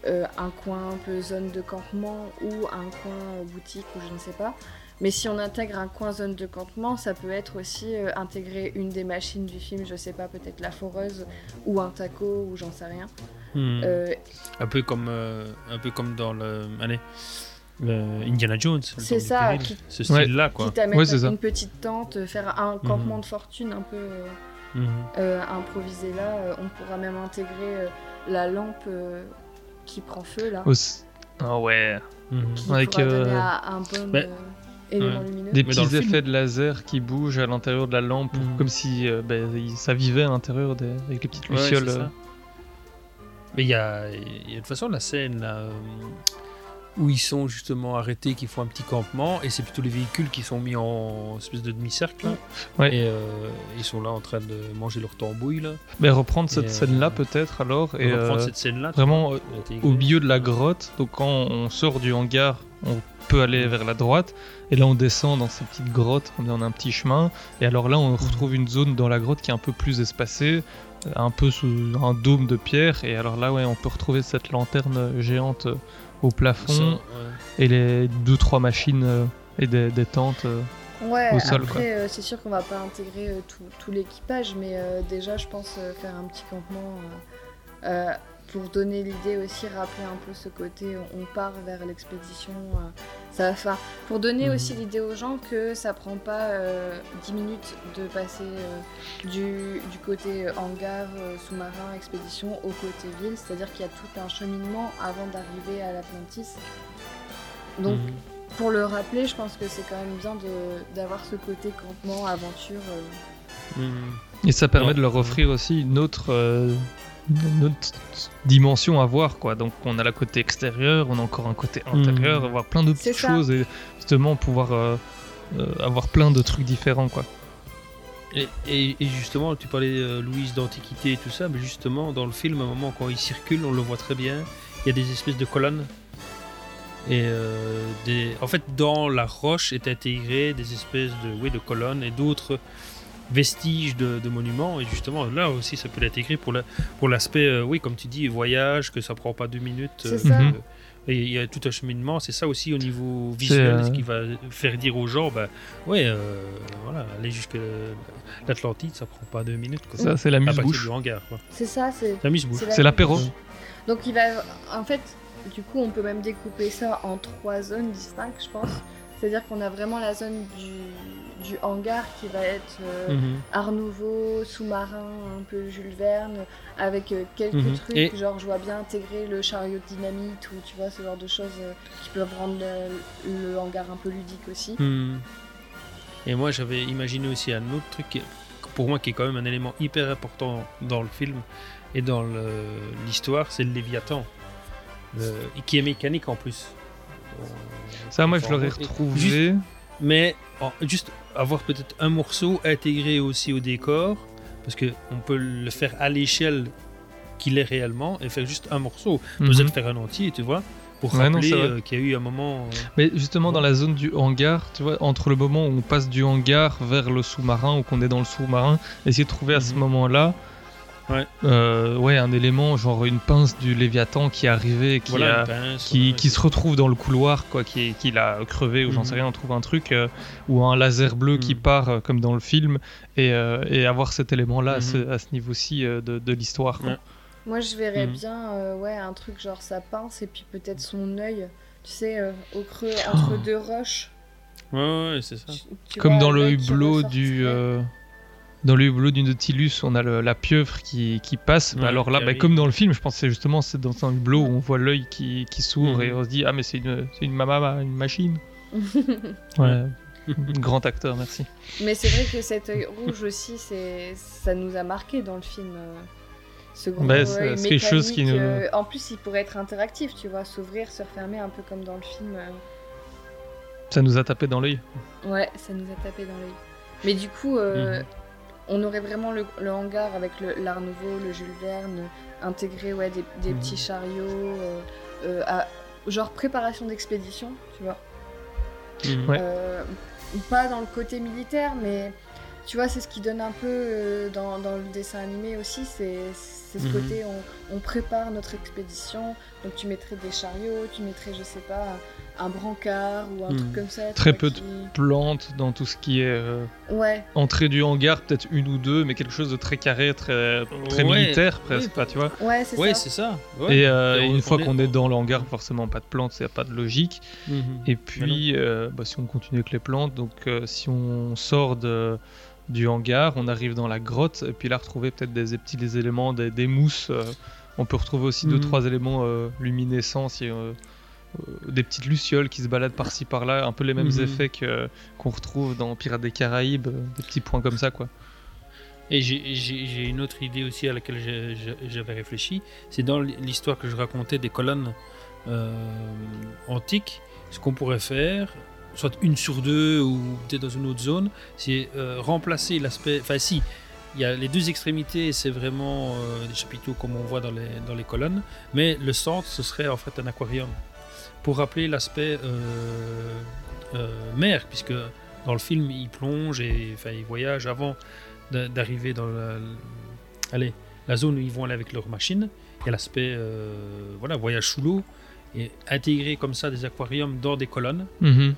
euh, un coin un peu zone de campement ou un coin euh, boutique ou je ne sais pas. Mais si on intègre un coin zone de campement, ça peut être aussi euh, intégrer une des machines du film, je sais pas, peut-être la foreuse ou un taco ou j'en sais rien. Hmm. Euh, Un peu comme, euh, un peu comme dans le, allez, le Indiana Jones. C'est ça, péril. qui- Ce style-là, quoi. Quitte à mettre une petite tente, faire un campement Mhm. de fortune un peu euh, Mhm. euh, improvisé là. on pourra même intégrer euh, la lampe euh, qui prend feu là. Ah ouais. Qui Avec pourra donner euh, un, un bon bah, euh, lumineux. des petits film- effets de laser qui bougent à l'intérieur de la lampe, Mhm. comme si euh, bah, il- ça vivait à l'intérieur des- avec les petites Ouais, lucioles. ça. euh. Mais il y a, y a de toute façon la scène là, euh, où ils sont justement arrêtés, qui font un petit campement, et c'est plutôt les véhicules qui sont mis en espèce de demi-cercle. Ouais. Et euh, ils sont là en train de manger leur tambouille. Là. Mais reprendre cette Et, euh, scène-là peut-être alors et reprendre euh, cette scène-là, vraiment au milieu de la grotte. Donc quand on sort du hangar, on peut aller vers la droite et là on descend dans ces petites grottes. On est en un petit chemin et alors là on retrouve une zone dans la grotte qui est un peu plus espacée, un peu sous un dôme de pierre et alors là ouais on peut retrouver cette lanterne géante au plafond Ça, ouais. et les deux trois machines euh, et des, des tentes. euh, Ouais, au sol, après euh, c'est sûr qu'on va pas intégrer euh, tout, tout l'équipage, mais euh, déjà je pense euh, faire un petit campement euh, euh, pour donner l'idée aussi, rappeler un peu ce côté on on part vers l'expédition. euh, ça va faire pour donner Mhm. aussi l'idée aux gens que ça prend pas euh, 10 minutes de passer euh, du, du côté euh, hangar, euh, sous-marin, expédition au côté ville, c'est-à-dire qu'il y a tout un cheminement avant d'arriver à l'Atlantis. Donc Mhm. pour le rappeler, je pense que c'est quand même bien de- d'avoir ce côté campement, aventure. euh. Mhm. Et ça permet Ouais. de leur offrir aussi une autre, une autre dimension à voir, quoi. Donc on a la côté extérieur, on a encore un côté intérieur, Mhm. avoir plein de petites choses et justement pouvoir euh, euh, avoir plein de trucs différents, quoi. Et, et- et justement, tu parlais, euh, Louise, d'antiquité et tout ça, mais justement, dans le film, à un moment, quand il circule, on le voit très bien, il y a des espèces de colonnes. Et euh, des... en fait, dans la roche est intégré des espèces de, oui, de colonnes et d'autres vestiges de, de monuments. Et justement, là aussi, ça peut pour la- pour l'aspect, euh, oui, comme tu dis, voyage, que ça prend pas deux minutes. C'est ça. Et il y a tout un cheminement, c'est ça aussi au niveau visuel, euh, ce qui va faire dire aux gens, bah, ouais, euh, voilà, aller jusque l'Atlantide, ça prend pas deux minutes. Quoi. Ça, c'est la quoi. C'est ça, c'est. La mise-bouche. C'est l'apéro. mise-bouche. Donc il va, en fait, du coup, on peut même découper ça en trois zones distinctes, je pense. C'est-à-dire qu'on a vraiment la zone du, du hangar qui va être euh, Mhm. Art Nouveau, sous-marin, un peu Jules Verne, avec euh, quelques Mhm. trucs, Et- genre je vois bien intégrer le chariot de dynamite ou tu vois ce genre de choses euh, qui peuvent rendre le, le hangar un peu ludique aussi. Hmm. Et moi, j'avais imaginé aussi un autre truc, qui pour moi, qui est quand même un élément hyper important dans le film et dans l'histoire, c'est le Léviathan, Le- qui est mécanique en plus. Ça, moi, je l'aurais Juste- retrouvé. mais juste avoir peut-être un morceau intégré aussi au décor, parce que on peut le faire à l'échelle qu'il est réellement et faire juste un morceau. Besoin de faire un entier, tu vois, pour Ouais, rappeler euh, qu'il y a eu un moment. euh, Mais justement, dans la zone du hangar, tu vois, entre le moment où on passe du hangar vers le sous-marin ou qu'on est dans le sous-marin, essayer de trouver à ce Mhm. moment-là. Ouais. euh, ouais, un élément, genre une pince du Léviathan qui est arrivée, qui, Voilà, a- une pince, qui, ouais, qui se retrouve dans le couloir, quoi, qui, qui l'a crevé, ou j'en Mhm. sais rien, on trouve un truc, euh, ou un laser bleu qui Mhm. part, euh, comme dans le film, et, euh, et avoir cet élément-là à ce- Mhm. à ce niveau-ci euh, de, de l'histoire. Ouais. Moi, je verrais Mhm. bien euh, ouais, un truc genre sa pince et puis peut-être son œil, tu sais, euh, au creux entre deux roches. Ouais, ouais, c'est ça. Tu Comme vois, dans le hublot du. Dans le hublot du Nautilus, on a le- la pieuvre qui, qui passe. Bah Ouais, alors là, qui bah, comme dans le film, je pense que c'est justement c'est dans un hublot où on voit l'œil qui, qui s'ouvre et on se dit Ah, mais c'est une, c'est une mama, une machine. <laughs> Ouais. <laughs> Grand acteur, merci. Mais c'est vrai que cet œil rouge aussi, ça nous a marqué dans le film. euh, Ce gros Bah, c'est- œil quelque chose qui mécanique, nous- euh, En plus, il pourrait être interactif, tu vois, s'ouvrir, se refermer un peu comme dans le film. euh. Ça nous a tapé dans l'œil. Ouais, ça nous a tapé dans l'œil. Mais du coup, euh, Mhm. On aurait vraiment le, le hangar avec l'Art Nouveau, le Jules Verne, intégré ouais, des, des Mhm. petits chariots, euh, euh, à- genre préparation d'expédition, tu vois. Mhm. Ouais. Euh, pas dans le côté militaire, mais tu vois, c'est ce qui donne un peu euh, dans, dans le dessin animé aussi, c'est c'est ce Mhm. côté on, on prépare notre expédition, donc tu mettrais des chariots, tu mettrais, je sais pas, un brancard ou un truc comme ça. Très peu qui- de plantes dans tout ce qui est euh, Ouais. entrée du hangar, peut-être une ou deux, mais quelque chose de très carré, très, très Ouais, militaire oui. presque, pas, tu vois. Ouais, c'est Ouais, ça. c'est ça. Ouais. Et, euh, Et une fois qu'on est dans le hangar, forcément pas de plantes, il n'y a pas de logique. Mhm. Et puis, euh, bah, si on continue avec les plantes, donc euh, si on sort de, du hangar, on arrive dans la grotte, et puis là, retrouver peut-être des, des petits des éléments, des, des mousses. euh, on peut retrouver aussi deux, Mhm. trois éléments euh, luminescents, si, des petites lucioles qui se baladent par-ci par-là, un peu les mêmes Mhm. effets que- qu'on retrouve dans Pirates des Caraïbes, euh, des petits points comme ça, quoi. Et j'ai- j'ai j'ai une autre idée aussi à laquelle j'ai- j'avais réfléchi. C'est dans l'histoire que je racontais des colonnes euh, antiques. Ce qu'on pourrait faire, soit une sur deux ou peut-être dans une autre zone, c'est euh, remplacer l'aspect. Enfin, si, il y a les deux extrémités, c'est vraiment euh, des chapiteaux comme on voit dans les, dans les colonnes. Mais le centre, ce serait en fait un aquarium. Pour rappeler l'aspect euh, euh, mer, puisque dans le film, il plonge et enfin, il voyage avant d'a- d'arriver dans la, allez, la zone où ils vont aller avec leur machine. Il y a l'aspect euh, voilà, voyage sous l'eau et intégrer comme ça des aquariums dans des colonnes. Mhm.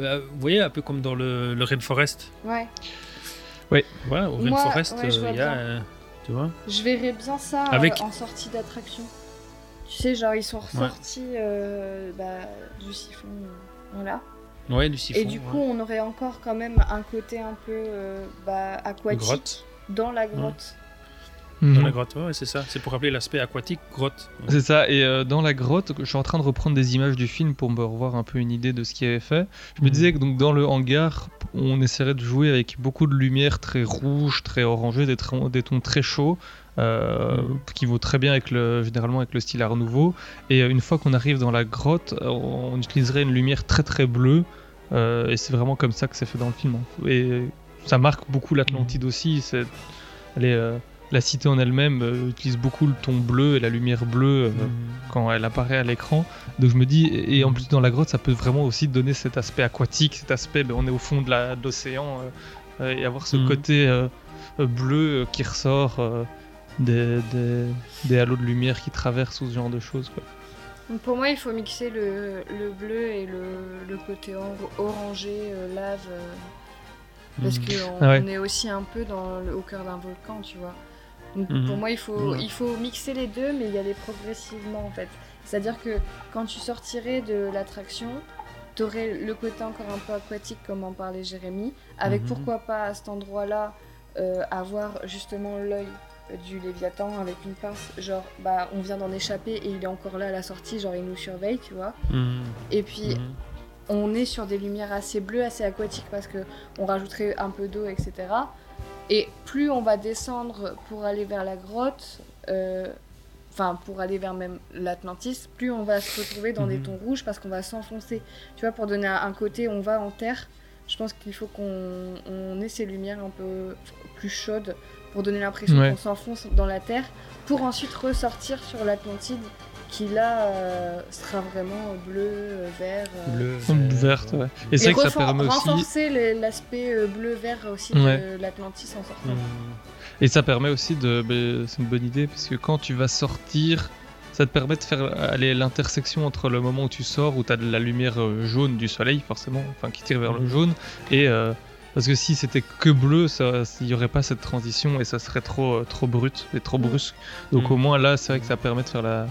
Euh, vous voyez, un peu comme dans le, le Rainforest. Ouais. Oui. Voilà, au Moi, Rainforest, ouais, euh, il y a. bien. euh, tu vois Je verrais bien ça euh, Avec- en sortie d'attraction. Tu sais, genre ils sont ressortis euh, bah, du siphon. voilà. Ouais, du siphon. Et du ouais. coup, on aurait encore quand même un côté un peu euh, bah, aquatique Grotte. dans la grotte. Dans Mhm. la grotte, ouais, c'est ça. C'est pour rappeler l'aspect aquatique, grotte. C'est ça, et euh, dans la grotte, je suis en train de reprendre des images du film pour me revoir un peu une idée de ce qui avait fait. Je me Mhm. disais que donc dans le hangar, on essaierait de jouer avec beaucoup de lumière très rouge, très orangée, des tons très chauds, euh, Mhm. qui vaut très bien avec le, généralement avec le style Art Nouveau. Et euh, une fois qu'on arrive dans la grotte, euh, on utiliserait une lumière très très bleue, euh, et c'est vraiment comme ça que c'est fait dans le film. Et ça marque beaucoup l'Atlantide aussi. C'est, elle est, euh, la cité en elle-même euh, utilise beaucoup le ton bleu et la lumière bleue Mhm. quand elle apparaît à l'écran. Donc je me dis, et et en plus dans la grotte, ça peut vraiment aussi donner cet aspect aquatique, cet aspect, ben, on est au fond de la- de l'océan, et avoir ce Mhm. côté bleu qui ressort des, des, des halos de lumière qui traversent ou ce genre de choses. Quoi. Pour moi, il faut mixer le, le bleu et le, le côté or- orangé, euh, lave. euh, parce Mhm. qu'on Ah ouais. est aussi un peu dans le- au cœur d'un volcan, tu vois. Donc Mhm. pour moi, il faut, Ouais. il faut mixer les deux, mais y aller progressivement en fait. C'est-à-dire que quand tu sortirais de l'attraction, t'aurais le côté encore un peu aquatique, comme en parlait Jérémy, avec Mhm. pourquoi pas à cet endroit-là euh, avoir justement l'œil du Léviathan avec une pince, genre bah on vient d'en échapper et il est encore là à la sortie, genre il nous surveille, tu vois. Mhm. Et puis Mhm. on est sur des lumières assez bleues, assez aquatiques parce que on rajouterait un peu d'eau, etc. Et plus on va descendre pour aller vers la grotte, euh, enfin pour aller vers même l'Atlantis, plus on va se retrouver dans des Mhm. tons rouges parce qu'on va s'enfoncer. Tu vois, pour donner un un côté, on va en terre. Je pense qu'il faut qu'on on ait ces lumières un peu plus chaudes pour donner l'impression Ouais. qu'on s'enfonce dans la terre, pour ensuite ressortir sur l'Atlantide qui là euh, sera vraiment bleu, euh, vert. euh, Bleu, verte, ouais. ouais. Et c'est vrai que ça permet aussi. renforcer le- l'aspect bleu-vert aussi Ouais. de l'Atlantis en sortant. Mhm. Et ça permet aussi de. ben, c'est une bonne idée, parce que quand tu vas sortir, ça te permet de faire aller l'intersection entre le moment où tu sors, où tu as de la lumière jaune du soleil, forcément, enfin qui tire vers le Mhm. jaune, et, euh, Parce que si c'était que bleu, il n'y aurait pas cette transition et ça serait trop, euh, trop brut et trop brusque. Donc Mm. au moins là, c'est vrai que ça permet de faire la,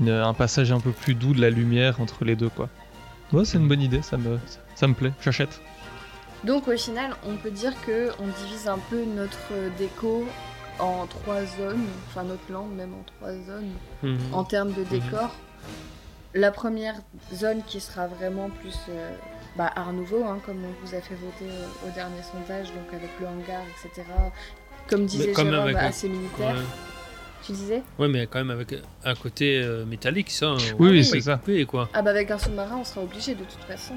une- un passage un peu plus doux de la lumière entre les deux. quoi. Ouais, c'est une bonne idée, ça me, ça me plaît, j'achète. Donc au final, on peut dire que on divise un peu notre déco en trois zones, enfin notre land même en trois zones Mhm. en termes de décor. La première zone qui sera vraiment plus euh, bah, Art Nouveau, hein, comme on vous a fait voter euh, au dernier sondage, donc avec le hangar, etc. Comme disait Jérôme, un- assez militaire. Ouais. Tu disais? Ouais, mais quand même avec un côté euh, métallique, ça. Oui, c'est ça. couper, quoi. Ah bah avec un sous-marin, on sera obligé de toute façon.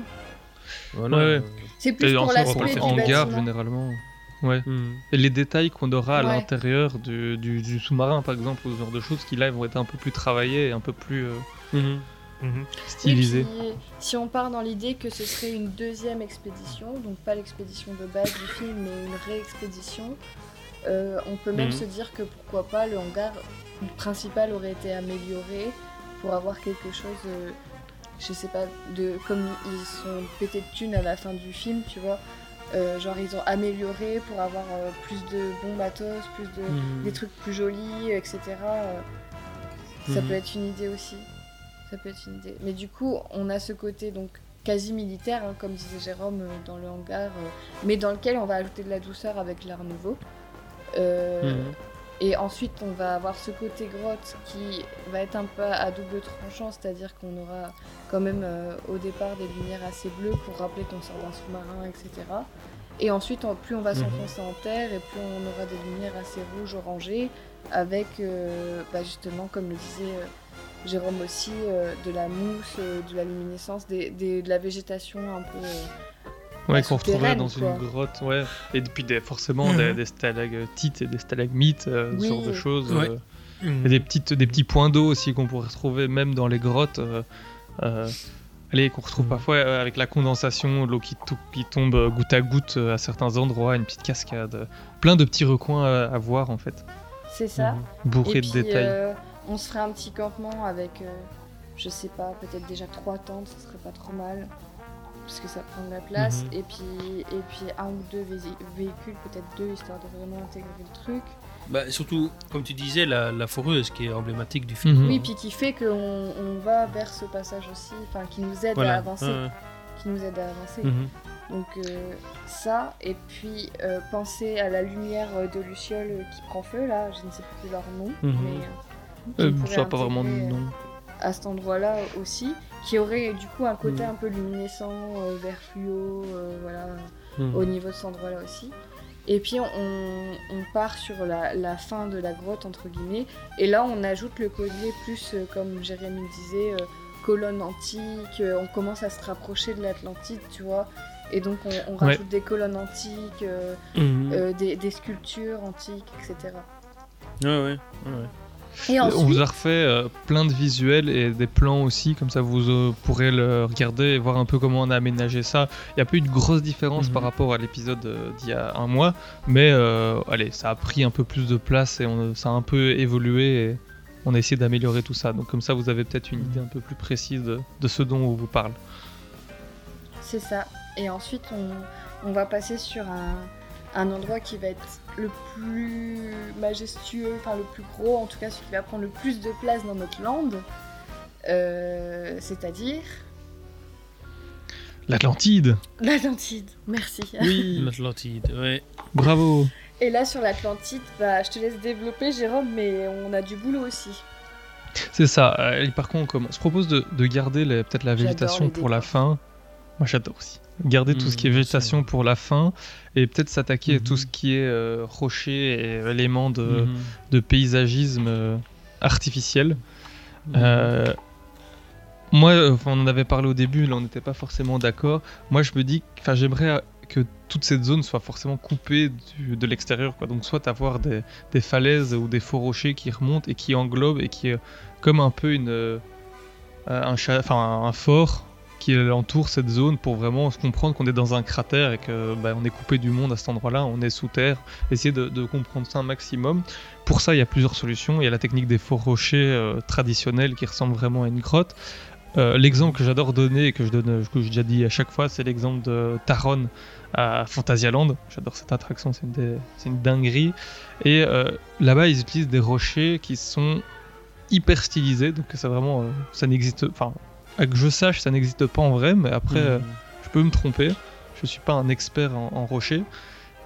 Voilà. Ouais, ouais. C'est plus Et pour ensuite, on va l'aspect faire du hangar bâtiment. généralement. Ouais. Mhm. Et les détails qu'on aura à Ouais. l'intérieur du, du- du sous-marin, par exemple, ou ce genre de choses, qui là vont être un peu plus travaillés un peu plus euh, Mhm. Oui, puis, si on part dans l'idée que ce serait une deuxième expédition, donc pas l'expédition de base du film, mais une réexpédition, euh, on peut même Mhm. se dire que pourquoi pas le hangar principal aurait été amélioré pour avoir quelque chose, euh, je sais pas, de comme ils sont pétés de thunes à la fin du film, tu vois. euh, genre ils ont amélioré pour avoir euh, plus de bons matos, plus de Mhm. des trucs plus jolis, etc. euh, ça Mhm. peut être une idée aussi. Ça peut être une idée. Mais du coup, on a ce côté donc quasi militaire, hein, comme disait Jérôme euh, dans le hangar, euh, mais dans lequel on va ajouter de la douceur avec l'art nouveau. Euh, Mhm. Et ensuite, on va avoir ce côté grotte qui va être un peu à double tranchant, c'est-à-dire qu'on aura quand même euh, au départ des lumières assez bleues pour rappeler qu'on sort d'un sous-marin, etc. Et ensuite, en- plus on va Mhm. s'enfoncer en terre et plus on aura des lumières assez rouges, orangées, avec bah, justement, comme le disait Jérôme aussi, euh, de la mousse, euh, de la luminescence, des, des- de la végétation un peu. euh, Ouais, qu'on retrouverait souterraine, dans quoi. une grotte, ouais. Et puis des, forcément des, Mhm. des stalactites et des stalagmites, euh, ce genre de choses. Ouais. euh, Mhm. et des, petites, des petits points d'eau aussi qu'on pourrait retrouver même dans les grottes. euh, euh, allez, qu'on retrouve parfois euh, avec la condensation, l'eau qui, tombe goutte à goutte à certains endroits, une petite cascade. plein de petits recoins à, à voir en fait, C'est ça. bourrés Et de puis, détails. euh, on se ferait un petit campement avec, euh, je sais pas, peut-être déjà trois tentes, ce serait pas trop mal. Parce que ça prend de la place. Mhm. et, puis, et puis un ou deux véhicules, peut-être deux, histoire de vraiment intégrer le truc. Bah, surtout, comme tu disais, la, la foreuse qui est emblématique du film. Mhm. Oui, puis qui fait qu'on on va vers ce passage aussi, enfin qui nous aide Voilà. à avancer. Qui nous aide à avancer. Mhm. Donc euh, ça, et puis euh, penser à la lumière de Luciole qui prend feu, là, je ne sais plus leur nom, mais... euh, Euh, a pas vraiment de euh, nom. à cet endroit-là aussi, qui aurait du coup un côté Mhm. un peu luminescent, euh, vert fluo, euh, voilà, Mhm. au niveau de cet endroit-là aussi. Et puis on, on part sur la, la fin de la grotte, entre guillemets, et là on ajoute le collier plus, euh, comme Jérémy le disait, euh, colonne antique, euh, on commence à se rapprocher de l'Atlantide, tu vois, et donc on, on Ouais. rajoute des colonnes antiques, euh, euh, des, des sculptures antiques, etc. Ouais, ouais, ouais, On vous a refait euh, plein de visuels et des plans aussi, comme ça vous euh, pourrez le regarder et voir un peu comment on a aménagé ça. Il n'y a pas eu de grosse différence Mhm. par rapport à l'épisode euh, d'il y a un mois, mais euh, allez, ça a pris un peu plus de place et on- ça a un peu évolué et on a essayé d'améliorer tout ça. Donc comme ça vous avez peut-être une idée un peu plus précise de, de ce dont on vous parle. C'est ça. Et ensuite, on, on va passer sur un, un endroit qui va être le plus majestueux, enfin le plus gros, en tout cas celui qui va prendre le plus de place dans notre land. Euh, C'est-à-dire L'Atlantide l'Atlantide. Merci. Oui, <laughs> l'Atlantide, ouais. Bravo Et là, sur l'Atlantide, bah, je te laisse développer, Jérôme, mais on a du boulot aussi. C'est ça. euh, et par contre, on commence- je propose de, de garder les- peut-être la végétation pour la fin. Moi, j'adore aussi. Garder tout ce qui est Mmh, végétation pour la fin et peut-être s'attaquer à tout ce qui est euh, rocher et éléments de, de paysagisme euh, artificiel. Euh, moi, on en avait parlé au début, là on n'était pas forcément d'accord. Moi je me dis, enfin j'aimerais euh, que toute cette zone soit forcément coupée du- de l'extérieur. quoi. Donc soit avoir des, des falaises ou des faux rochers qui remontent et qui englobent et qui est comme un peu une, un, cha- enfin, un fort qui entoure cette zone pour vraiment se comprendre qu'on est dans un cratère et que bah, on est coupé du monde à cet endroit-là, on est sous terre. Essayer de, de comprendre ça un maximum. Pour ça, il y a plusieurs solutions. Il y a la technique des faux rochers euh, traditionnels qui ressemblent vraiment à une grotte. euh, l'exemple que j'adore donner et que je donne, que j'ai déjà dit à chaque fois, c'est l'exemple de Taron à Phantasialand. J'adore cette attraction, c'est une, des- dinguerie. Et euh, là-bas, ils utilisent des rochers qui sont hyper stylisés, donc ça vraiment, ça n'existe, enfin, à que je sache, ça n'existe pas en vrai, mais après, Mhm. euh, je peux me tromper. Je suis pas un expert en, en rochers.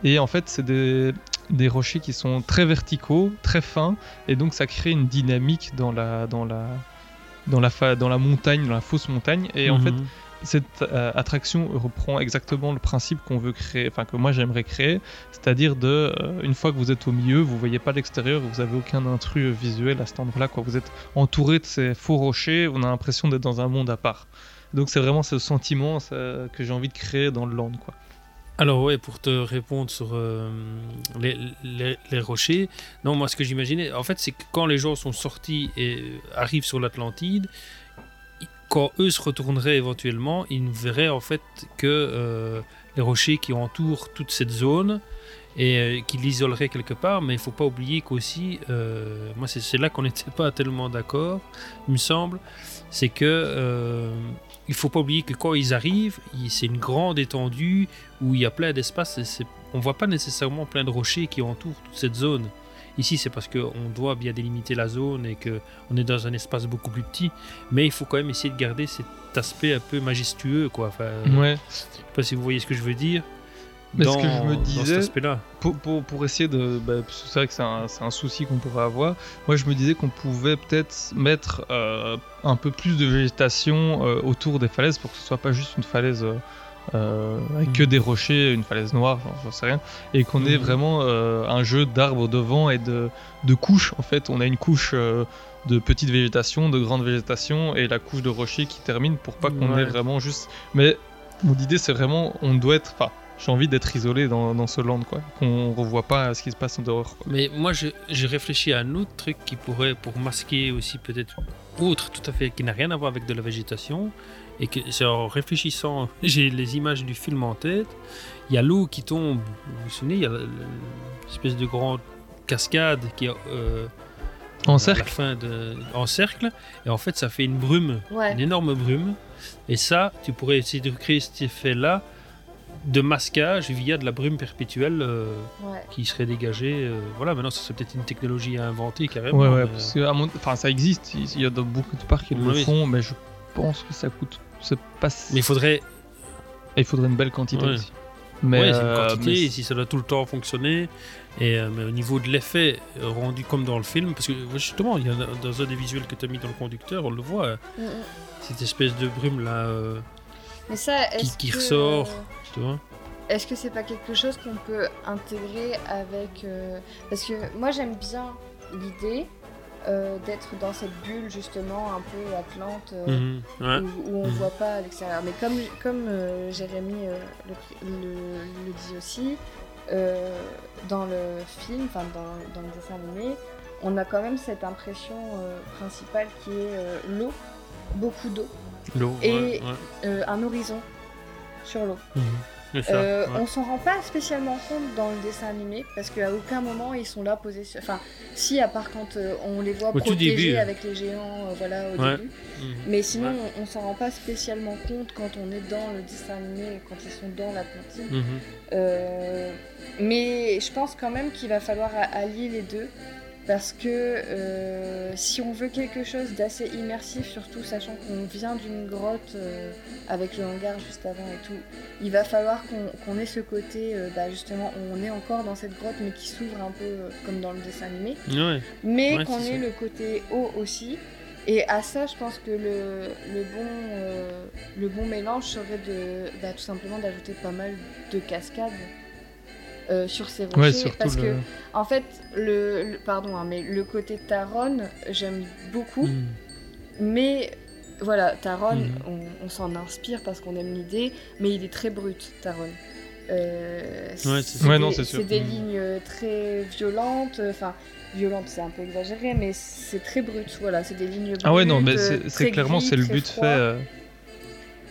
Et en fait, c'est des, des rochers qui sont très verticaux, très fins, et donc ça crée une dynamique dans la, dans la, dans la, fa- dans la montagne, dans la fausse montagne. Et en Mhm. fait, cette euh, attraction reprend exactement le principe qu'on veut créer, enfin que moi j'aimerais créer, c'est-à-dire de, euh, une fois que vous êtes au milieu, vous voyez pas l'extérieur, vous avez aucun intrus visuel à cet endroit-là, quoi. Vous êtes entouré de ces faux rochers, on a l'impression d'être dans un monde à part. Donc c'est vraiment ce sentiment que j'ai envie de créer dans le land, quoi. Alors ouais, pour te répondre sur euh, les, les- rochers, non, moi ce que j'imaginais, en fait, c'est que quand les gens sont sortis et arrivent sur l'Atlantide, quand eux se retourneraient éventuellement, ils verraient en fait que euh, les rochers qui entourent toute cette zone et euh, qui l'isoleraient quelque part, mais il faut pas oublier qu'aussi, euh, moi c'est là qu'on n'était <laughs> pas tellement d'accord, il me semble, c'est que il faut pas oublier que quand ils arrivent, c'est une grande étendue où il y a plein d'espace. On voit pas nécessairement plein de rochers qui entourent toute cette zone. Ici, c'est parce qu'on doit bien délimiter la zone et que on est dans un espace beaucoup plus petit. Mais il faut quand même essayer de garder cet aspect un peu majestueux, quoi. Enfin, euh, Ouais. Je sais pas si vous voyez ce que je veux dire. Mais ce que je me disais, pour, pour, pour essayer de. bah, c'est vrai que c'est un, souci qu'on pourrait avoir. Moi, je me disais qu'on pouvait peut-être mettre euh, un peu plus de végétation euh, autour des falaises pour que ce soit pas juste une falaise euh, euh, avec que des rochers, une falaise noire, j'en- sais rien, et qu'on ait Mhm. vraiment euh, un jeu d'arbres devant et de, de couches. En fait, on a une couche. euh, de petite végétation, de grande végétation et la couche de rochers qui termine pour pas qu'on Ouais. ait vraiment juste. Mais mon idée c'est vraiment on doit être. Enfin, j'ai envie d'être isolé dans, dans ce land quoi, qu'on revoit pas ce qui se passe en dehors. quoi. Mais moi, je- j'ai réfléchi à un autre truc qui pourrait, pour masquer aussi peut-être autre, tout à fait, qui n'a rien à voir avec de la végétation, et que c'est en réfléchissant, j'ai les images du film en tête. Il y a l'eau qui tombe. Vous vous souvenez, il y a le- le- l'espèce de grande cascade qui est euh, En à cercle la fin de, en cercle, et en fait, ça fait une brume, Ouais. une énorme brume. Et ça, tu pourrais essayer de recréer cet effet-là de masquage via de la brume perpétuelle euh, Ouais. qui serait dégagée. euh, voilà, maintenant, ça serait peut-être une technologie à inventer carrément. Ouais, ouais, mais, parce que à mon- enfin, ça existe, il il y a dans beaucoup de parcs qui le Oui. font, mais je pense que ça coûte. C'est pas si- Mais il faudrait. Et il faudrait une belle quantité Ouais. aussi. Mais, ouais, une euh, quantité, mais si ça doit tout le temps fonctionner. Et euh, mais au niveau de l'effet euh, rendu comme dans le film, parce que justement, il y a dans un des visuels que tu as mis dans le conducteur, on le voit, Mm, mm. cette espèce de brume là euh, Mais ça, qui, qui que, ressort. Tu vois Est-ce que c'est pas quelque chose qu'on peut intégrer avec... euh, Parce que moi j'aime bien l'idée euh, d'être dans cette bulle justement un peu atlante euh, Mhm, ouais. où, où on Mhm. voit pas à l'extérieur. Mais comme, comme euh, Jérémy euh, le, le- le dit aussi, dans le film, enfin dans, dans le dessin animé, on a quand même cette impression principale qui est l'eau, beaucoup d'eau, et ouais, ouais. un horizon sur l'eau. Mhm. Ça, Euh, ouais. On s'en rend pas spécialement compte dans le dessin animé parce qu'à aucun moment ils sont là posés sur. Enfin, si, à part quand euh, on les voit Au protégés début, avec les géants, euh, voilà, au Ouais. début. Mhm. Mais sinon, Ouais. on, on s'en rend pas spécialement compte quand on est dans le dessin animé, quand ils sont dans l'Atlantide. Mhm. Euh, mais je pense quand même qu'il va falloir allier les deux. Parce que euh, si on veut quelque chose d'assez immersif, surtout sachant qu'on vient d'une grotte euh, avec le hangar juste avant et tout, il va falloir qu'on ait ce côté, euh, bah, justement, on est encore dans cette grotte mais qui s'ouvre un peu comme dans le dessin animé. Ouais. Mais Ouais, qu'on ait ça. le côté haut aussi. Et à ça, je pense que le, le bon, le bon mélange serait de, bah, tout simplement d'ajouter pas mal de cascades euh, sur ces rochers. Ouais, surtout parce le- que, en fait, le, le- pardon, hein, mais le côté Taron, j'aime beaucoup. Mhm. Mais voilà, Taron, Mhm. on, on s'en inspire parce qu'on aime l'idée, mais il est très brut, Taron. Euh, Ouais, c'est. Ouais, des- non, c'est sûr. C'est des Mhm. lignes euh, très violentes, euh, enfin, violentes c'est un peu exagéré, mais c'est très brut, voilà, c'est des lignes brutes. Ah ouais, non, mais euh, c'est c'est clairement c'est le but froid. fait. euh,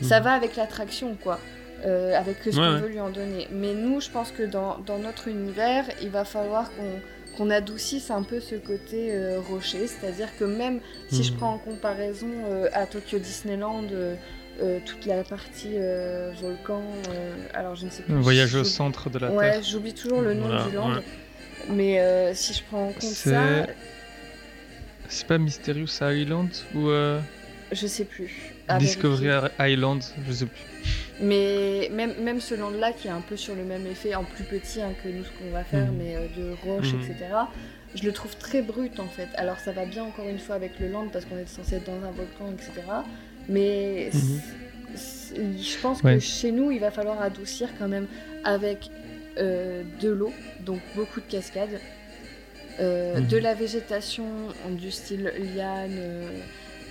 Ça va avec l'attraction, quoi. Euh, avec ce Ouais, qu'on ouais. veut lui en donner. Mais nous, je pense que dans, dans notre univers, il va falloir qu'on qu'on adoucisse un peu ce côté euh, rocher. C'est-à-dire que même si je Mhm. prends en comparaison euh, à Tokyo Disneyland euh, euh, toute la partie euh, volcan, euh, alors je ne sais plus. Un voyage au centre de la Ouais, Terre. j'oublie toujours le nom Voilà, du land. ouais. Mais euh, si je prends en compte C'est- ça, C'est pas Mysterious Island ou euh, je sais plus. Discovery. Island Je sais plus. Mais même, même ce land-là qui est un peu sur le même effet, en plus petit hein, que nous ce qu'on va faire, Mhm. mais euh, de roches, Mhm. etc. Je le trouve très brut en fait. Alors ça va bien encore une fois avec le land parce qu'on est censé être dans un volcan, etc. Mais Mhm. c'est- je pense Ouais. que chez nous, il va falloir adoucir quand même avec euh, de l'eau, donc beaucoup de cascades, euh, de la végétation du style liane.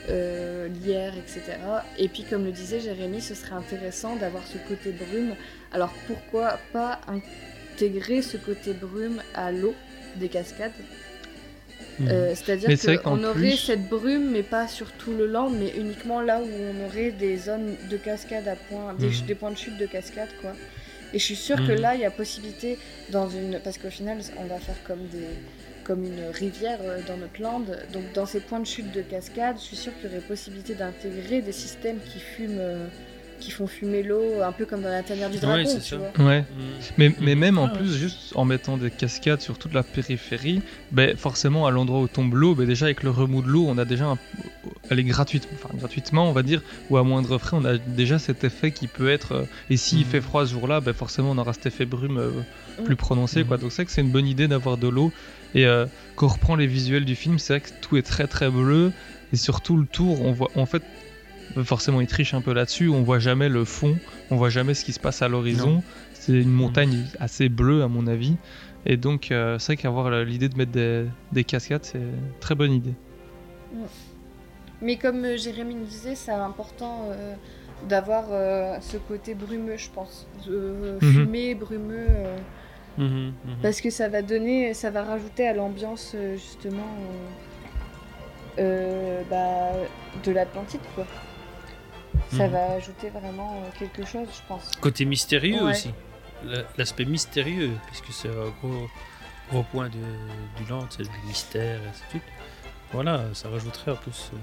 Euh, lierre, etc. Et puis, comme le disait Jérémy, ce serait intéressant d'avoir ce côté brume. Alors, pourquoi pas intégrer ce côté brume à l'eau des cascades? Euh, C'est-à-dire qu'on aurait plus- cette brume, mais pas sur tout le land, mais uniquement là où on aurait des zones de cascade à point, des, des points de chute de cascade, quoi. Et je suis sûre que Mhm. là, il y a possibilité dans une, parce qu'au final, on va faire comme des, comme une rivière euh, dans notre land. Donc dans ces points de chute de cascade, je suis sûre qu'il y aurait possibilité d'intégrer des systèmes qui fument, euh, qui font fumer l'eau, un peu comme dans la tanière du dragon, c'est tu ça. vois. Ouais. Mais, mais même en Ah ouais. plus, juste en mettant des cascades sur toute la périphérie, ben forcément à l'endroit où tombe l'eau, ben déjà avec le remous de l'eau, on a déjà, un, elle est gratuite, enfin gratuitement on va dire, ou à moindre frais, on a déjà cet effet qui peut être. euh, et s'il Mhm. fait froid ce jour-là, ben forcément on aura cet effet brume euh, Mm. plus prononcé, quoi. Donc c'est vrai que c'est une bonne idée d'avoir de l'eau. Et euh, quand on reprend les visuels du film, c'est vrai que tout est très très bleu. Et surtout le tour, on voit en fait. Forcément, il triche un peu là-dessus. On voit jamais le fond, on voit jamais ce qui se passe à l'horizon. C'est une montagne assez bleue, à mon avis. Et donc, euh, c'est vrai qu'avoir l'idée de mettre des, des cascades, c'est une très bonne idée. Mais comme euh, Jérémy nous disait, c'est important euh, d'avoir euh, ce côté brumeux, je pense. Euh, Mhm. Fumé, brumeux. Mhm, mhm. Parce que ça va donner, ça va rajouter à l'ambiance euh, justement euh, euh, bah, de l'Atlantide quoi. Ça Mhm. va ajouter vraiment quelque chose, je pense. Côté mystérieux Ouais. aussi. La- L'aspect mystérieux, puisque c'est un gros, gros point de- du land, c'est le mystère et ainsi de suite. Voilà, ça rajouterait en plus. euh,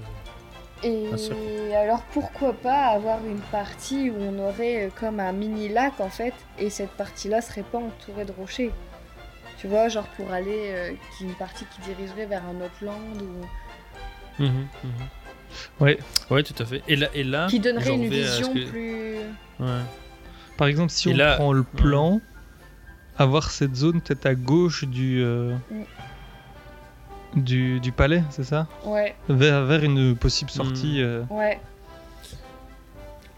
Et alors pourquoi pas avoir une partie où on aurait euh, comme un mini lac en fait, et cette partie-là serait pas entourée de rochers. Tu vois, genre pour aller, euh, une partie qui dirigerait vers un autre land ou. Ouais. Ouais, tout à fait. Et là, et là qui donnerait une vision que- plus. Ouais. Par exemple, si Et on là- prend le plan, avoir cette zone peut-être à gauche du, euh, Mm. Du, du palais, c'est ça Ouais, vers, vers une possible sortie. euh, ouais,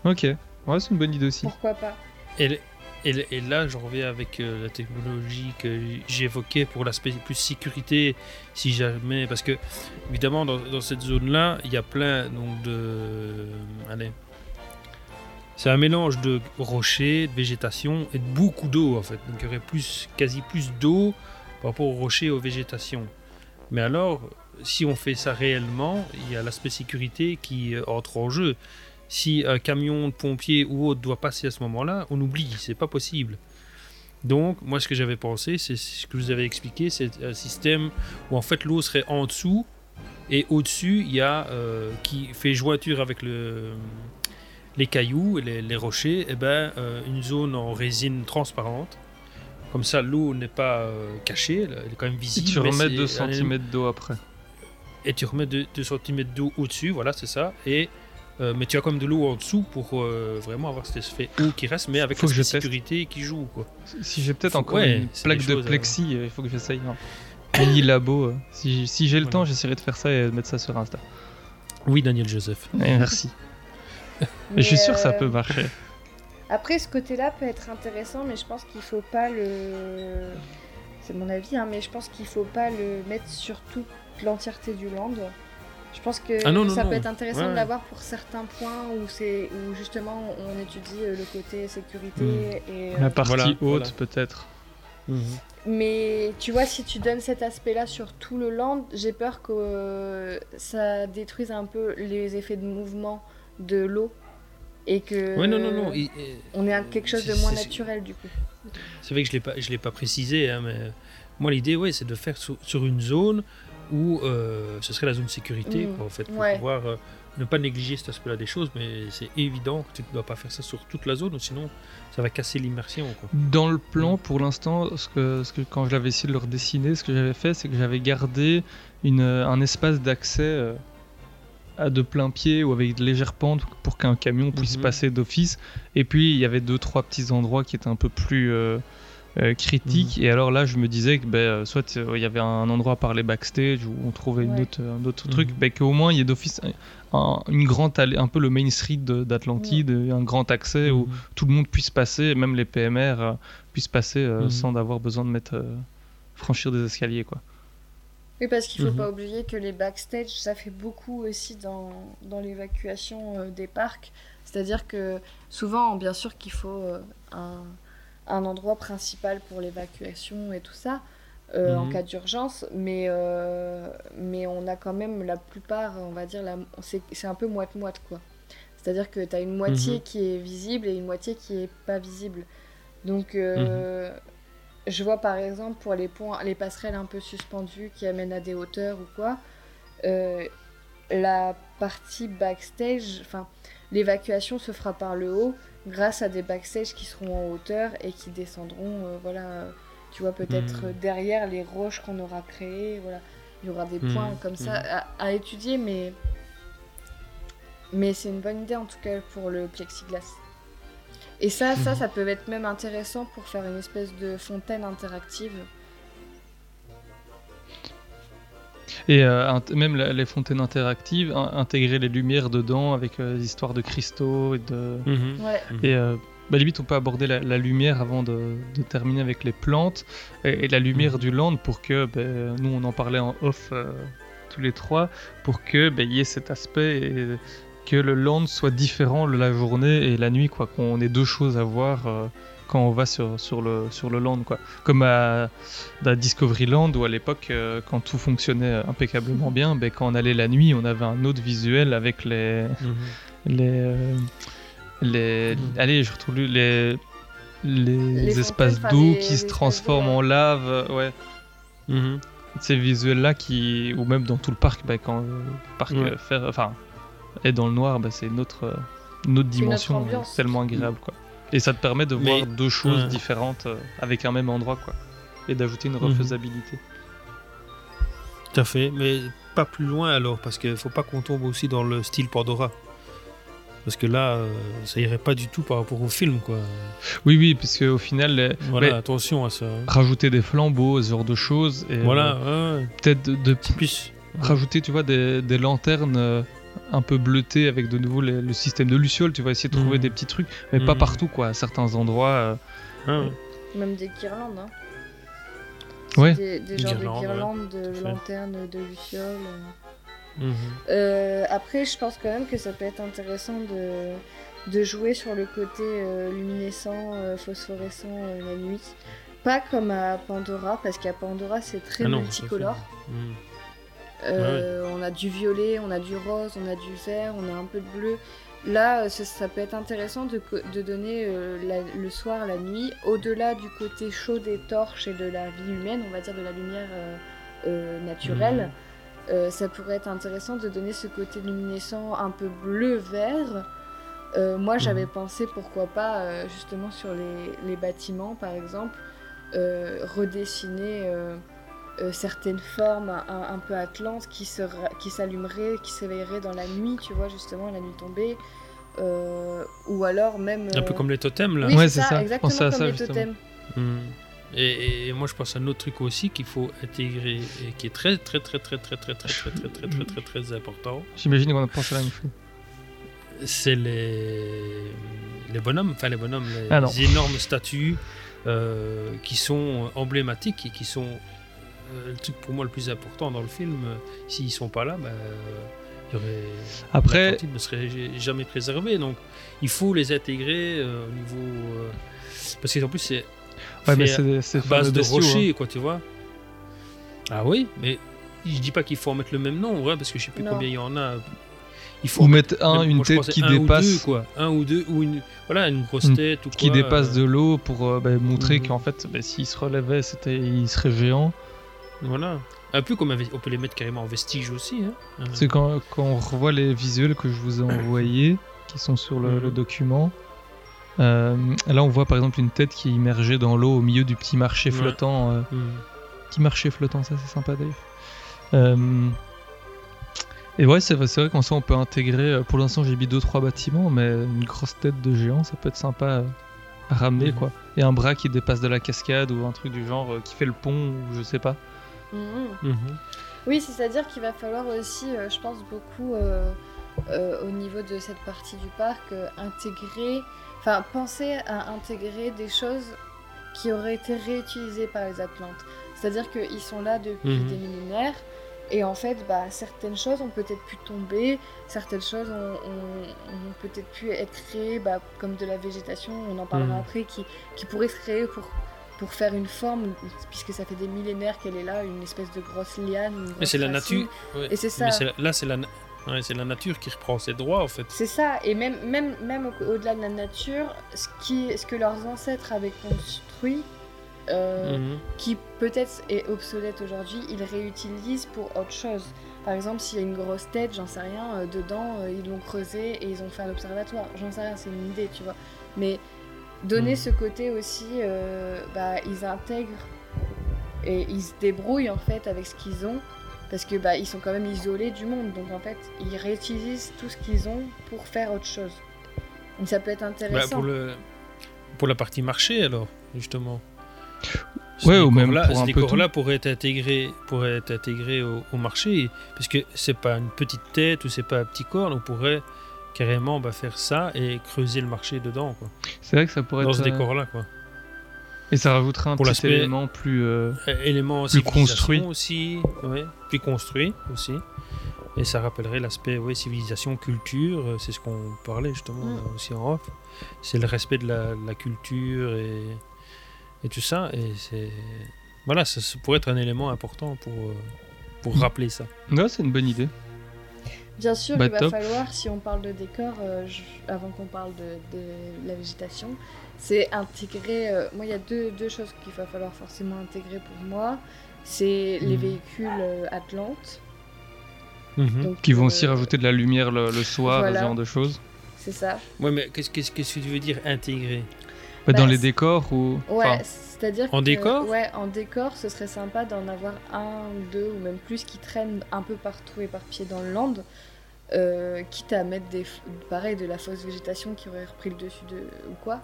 Ok, ouais, c'est une bonne idée aussi. pourquoi pas. Et, et, et là, j'en reviens avec euh, la technologie que j'évoquais pour l'aspect plus sécurité, si jamais, parce que évidemment dans, dans cette zone-là, il y a plein donc de, allez, c'est un mélange de rochers, de végétation et de beaucoup d'eau en fait. Donc il y aurait plus, quasi plus d'eau par rapport aux rochers et aux végétations. Mais alors, si on fait ça réellement, il y a l'aspect sécurité qui euh, entre en jeu. Si un camion de pompiers ou autre doit passer à ce moment-là, on oublie, c'est pas possible. Donc, moi, ce que j'avais pensé, c'est ce que je vous avais expliqué, c'est un système où en fait l'eau serait en dessous et au-dessus, il y a euh, qui fait jointure avec le, les cailloux les, les rochers, et ben, euh, une zone en résine transparente. Comme ça, l'eau n'est pas euh, cachée, elle est quand même Et visible. tu mais remets c'est 2 un cm d'eau après. et tu remets 2 cm d'eau au-dessus, voilà, c'est ça. Et, euh, mais tu as quand même de l'eau en dessous pour euh, vraiment avoir cet effet eau qui reste, mais avec Faut la sécurité qui joue. Quoi. Si j'ai peut-être encore ouais, une plaque de choses, plexi, euh, il faut que j'essaye. hein. Mini labo. euh. Si, si j'ai le Voilà. temps, j'essaierai de faire ça et de mettre ça sur Insta. Oui, Daniel Joseph. Merci. Mais, <laughs> je suis sûr que ça peut marcher. Après, ce côté-là peut être intéressant, mais je pense qu'il faut pas le. C'est mon avis, hein, mais je pense qu'il faut pas le mettre sur toute l'entièreté du land. Je pense que Ah non, ça non. peut être intéressant Ouais, de l'avoir pour certains points où c'est où justement on étudie euh, le côté sécurité et. euh, La partie voilà, haute, voilà. peut-être. Mais tu vois, si tu donnes cet aspect-là sur tout le land, j'ai peur que euh, ça détruise un peu les effets de mouvement de l'eau et que Ouais, non, non, non. et- et- on est à quelque chose de moins naturel du coup. C'est vrai que je l'ai pas, je l'ai pas précisé, hein, mais moi l'idée, ouais, c'est de faire sur, sur une zone où euh, ce serait la zone sécurité, Mm. quoi, en fait, pour Ouais. pouvoir euh, ne pas négliger cet aspect-là des choses, mais c'est évident que tu ne dois pas faire ça sur toute la zone, sinon ça va casser l'immersion. Dans le plan, pour l'instant, ce que, ce que, quand j'avais essayé de le redessiner, ce que j'avais fait, c'est que j'avais gardé une, un espace d'accès euh, à de plein pied ou avec de légères pentes pour qu'un camion puisse Mhm. passer d'office. Et puis, il y avait deux, trois petits endroits qui étaient un peu plus euh, euh, critiques. Mhm. Et alors là, je me disais que ben, euh, soit euh, il y avait un endroit par les backstage où on trouvait une Ouais. autre, un autre truc, ben, qu'au moins il y ait d'office un, une grande allée, un peu le Main Street de- d'Atlantide, un grand accès où tout le monde puisse passer, même les PMR euh, puissent euh, Mhm. sans avoir besoin de mettre euh, franchir des escaliers quoi. Oui, parce qu'il faut Mhm. pas oublier que les backstage, ça fait beaucoup aussi dans, dans l'évacuation euh, des parcs. C'est-à-dire que souvent, bien sûr qu'il faut euh, un, un endroit principal pour l'évacuation et tout ça, euh, en Mhm. cas d'urgence, mais, euh, mais on a quand même la plupart, on va dire, c'est un peu moite-moite, quoi. C'est-à-dire que tu as une moitié Mhm. qui est visible et une moitié qui est pas visible. Donc, euh, je vois par exemple pour les ponts, les passerelles un peu suspendues qui amènent à des hauteurs ou quoi, euh, la partie backstage, enfin, l'évacuation se fera par le haut grâce à des backstage qui seront en hauteur et qui descendront, euh, voilà, tu vois, peut-être euh, derrière les roches qu'on aura créées, voilà. Il y aura des points comme ça à, à étudier, mais, mais c'est une bonne idée en tout cas pour le plexiglas. Et ça, ça, ça peut être même intéressant pour faire une espèce de fontaine interactive. Et euh, même la- les fontaines interactives, in- intégrer les lumières dedans avec euh, histoires de cristaux et de Mhm. Ouais. et euh, bah, limite on peut aborder la, la lumière avant de, de terminer avec les plantes et, et la lumière Mhm. du land pour que ben, nous on en parlait en off euh, tous les trois pour que il y ait cet aspect et que le land soit différent la journée et la nuit quoi qu'on ait deux choses à voir euh, quand on va sur, sur, le, sur le land quoi comme à, à Discovery Land où à l'époque euh, quand tout fonctionnait impeccablement bien ben, quand on allait la nuit on avait un autre visuel avec les Mhm. les euh, les Mhm. allez je retrouve les les, Les espaces d'eau les- qui les se transforment en lave euh, ouais Mhm. ces visuels là qui ou même dans tout le parc bah, quand le parc Ouais. euh, faire enfin est dans le noir bah, c'est une autre euh, une autre C'est une autre dimension ambiance. tellement agréable quoi et ça te permet de Mais- voir deux choses ouais. différentes euh, avec un même endroit quoi et d'ajouter une Mhm. refaisabilité Tout à fait, mais pas plus loin alors, parce qu'il faut pas qu'on tombe aussi dans le style Pandora. Parce que là, euh, ça irait pas du tout par rapport au film, quoi. oui oui parce que au final les- Voilà, mais attention à ça. hein. rajouter des flambeaux ce genre de choses et Voilà, euh, ouais, ouais. peut-être de, de Plus. rajouter, tu vois, des, des lanternes euh, un peu bleutées avec de nouveau les- le système de luciole. Tu vas essayer de trouver Mhm. des petits trucs, mais pas Mhm. partout, quoi. À certains endroits. euh, Ah. Même des guirlandes, hein. Ouais. Des, des genres Guirlandes, de guirlandes, de fait. lanternes, de lucioles. euh. Mhm. Euh, après, je pense quand même que ça peut être intéressant de, de jouer sur le côté euh, luminescent, euh, phosphorescent euh, la nuit. Pas comme à Pandora, parce qu'à Pandora c'est très Ah non, multicolore. Mhm. Euh, On a du violet, on a du rose, on a du vert, on a un peu de bleu. Là, euh, ça, ça peut être intéressant de, donner euh, la- le soir, la nuit, au-delà du côté chaud des torches et de la vie humaine, on va dire de la lumière euh, naturelle. euh, ça pourrait être intéressant de donner ce côté luminescent un peu bleu-vert. Moi, j'avais pensé pourquoi pas justement sur les, les bâtiments, par exemple, redessiner euh, euh, certaines formes un, un peu atlantes qui s'allumeraient, qui s'éveilleraient dans la nuit, tu vois, justement, la nuit tombée. Euh, ou alors même. Un peu euh, comme les totems, là. Oui, Ouais, c'est ça, ça. exactement comme ça, les justement. totems. Mhm. Et, et moi, je pense à un autre truc aussi qu'il faut intégrer et qui est très, très, très, très, très, très, très, très, très, très, très, très, très important. J'imagine qu'on a pensé à la même chose. c'est les, les bonhommes, enfin les bonhommes, les, Ah énormes statues euh, qui sont emblématiques et qui sont euh, le truc pour moi le plus important dans le film. Euh, S'ils sont pas là, bah, il y aurait Après- l'Atlantide ne serait jamais préservé. Donc il faut les intégrer euh, au niveau euh, parce qu'en plus c'est Ouais, mais c'est c'est base de bestiaux, rochers, hein. quoi, tu vois. Ah oui, mais je dis pas qu'il faut en mettre le même nom, ouais, parce que je sais plus Non. combien il y en a. il faut Ou mettre- mettre un, une tête qui un ou dépasse. deux, quoi. Un ou deux, ou une, voilà, une grosse Une tête ou qui quoi, dépasse euh, de l'eau pour euh, bah, montrer qu'en fait, bah, s'il se relevait, c'était, il serait géant. Voilà. Un peu comme on peut les mettre carrément en vestige aussi. Hein. Euh, C'est quand, quand on revoit les visuels que je vous ai envoyés, qui sont sur le, le document. euh, là, on voit par exemple une tête qui est immergée dans l'eau au milieu du petit marché Ouais. flottant. euh, Mhm. Petit marché flottant, ça c'est sympa d'ailleurs. Euh, et ouais, c'est vrai, qu'en soi on peut intégrer. Pour l'instant, j'ai mis 2-3 bâtiments, mais une grosse tête de géant, ça peut être sympa à ramener Mhm. quoi. Et un bras qui dépasse de la cascade ou un truc du genre qui fait le pont ou je sais pas. Mhm. Mhm. Oui, c'est-à-dire qu'il va falloir aussi, euh, je pense, beaucoup euh, euh, au niveau de cette partie du parc, intégrer, enfin, penser à intégrer des choses qui auraient été réutilisées par les Atlantes. C'est-à-dire qu'ils sont là depuis Mhm. des millénaires. Et en fait, bah, certaines choses ont peut-être pu tomber, certaines choses ont, ont- ont peut-être pu être créées bah, comme de la végétation, on en parlera Mhm. après, qui, qui pourrait se créer pour, pour faire une forme, puisque ça fait des millénaires qu'elle est là, une espèce de grosse liane. Mais c'est la nature. ouais. Et c'est ça. Mais là, c'est la, ouais, c'est la nature qui reprend ses droits en fait. C'est ça, et même, même, même au- au-delà de la nature, ce, qui, ce que leurs ancêtres avaient construit, euh, Mhm. qui peut-être est obsolète aujourd'hui, ils réutilisent pour autre chose. Par exemple, s'il y a une grosse tête, j'en sais rien, euh, dedans, euh, ils l'ont creusé et ils ont fait un observatoire. J'en sais rien, c'est une idée, tu vois. Mais donner Mhm. ce côté aussi, euh, bah, ils intègrent et ils se débrouillent en fait avec ce qu'ils ont. Parce que bah, ils sont quand même isolés du monde, donc en fait ils réutilisent tout ce qu'ils ont pour faire autre chose. Donc ça peut être Bah, intéressant. pour, le, pour la partie marché alors, justement. Ouais, ou même décor-là- pour un ce peu décor-là pourrait être intégré, pourrait être intégré au, au marché, parce que c'est pas une petite tête ou c'est pas un petit corps, on pourrait carrément bah, faire ça et creuser le marché dedans, quoi. C'est vrai que ça pourrait Dans être. ce euh, décor-là, quoi. Et ça rajouterait un Pour petit élément plus. euh, Euh, élément plus civilisation construit. aussi, ouais, plus construit aussi. Et ça rappellerait l'aspect ouais, civilisation, culture, c'est ce qu'on parlait justement Mm. aussi en off. C'est le respect de la, de la culture et, et tout ça. Et c'est voilà, ça, ça pourrait être un élément important pour, pour rappeler ça. Ouais, c'est une bonne idée. Bien sûr, Bah, il va top. falloir, si on parle de décor, euh, je- avant qu'on parle de, de la végétation, c'est intégrer. euh, moi, il y a deux, deux choses qu'il va falloir forcément intégrer pour moi. C'est les Mhm. véhicules euh, Atlantes. Mhm. Donc, Qui vont euh, aussi rajouter de la lumière le, le soir, voilà. ce genre de choses. C'est ça. Ouais, mais qu'est-ce que tu veux dire intégrer? Bah, dans Bah, les décors ou. Ouais, enfin, c'est-à-dire En que- décor Ouais, en décor, ce serait sympa d'en avoir un, deux ou même plus qui traînent un peu partout éparpillés dans le land. euh, quitte à mettre des, pareil, de la fausse végétation qui aurait repris le dessus de, ou quoi.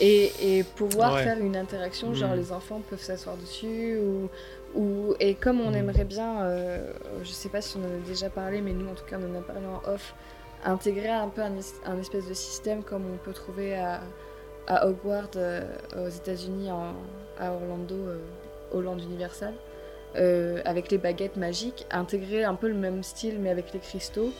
Et, et pouvoir Ouais. faire une interaction, genre Mhm. les enfants peuvent s'asseoir dessus. Ou, ou, et comme on Mhm. aimerait bien, euh, je sais pas si on en a déjà parlé, mais nous en tout cas on en a parlé en off, intégrer un peu un, un espèce de système comme on peut trouver à, à Hogwarts euh, aux États-Unis, à Orlando, euh, au Land Universal, euh, avec les baguettes magiques, intégrer un peu le même style mais avec les cristaux.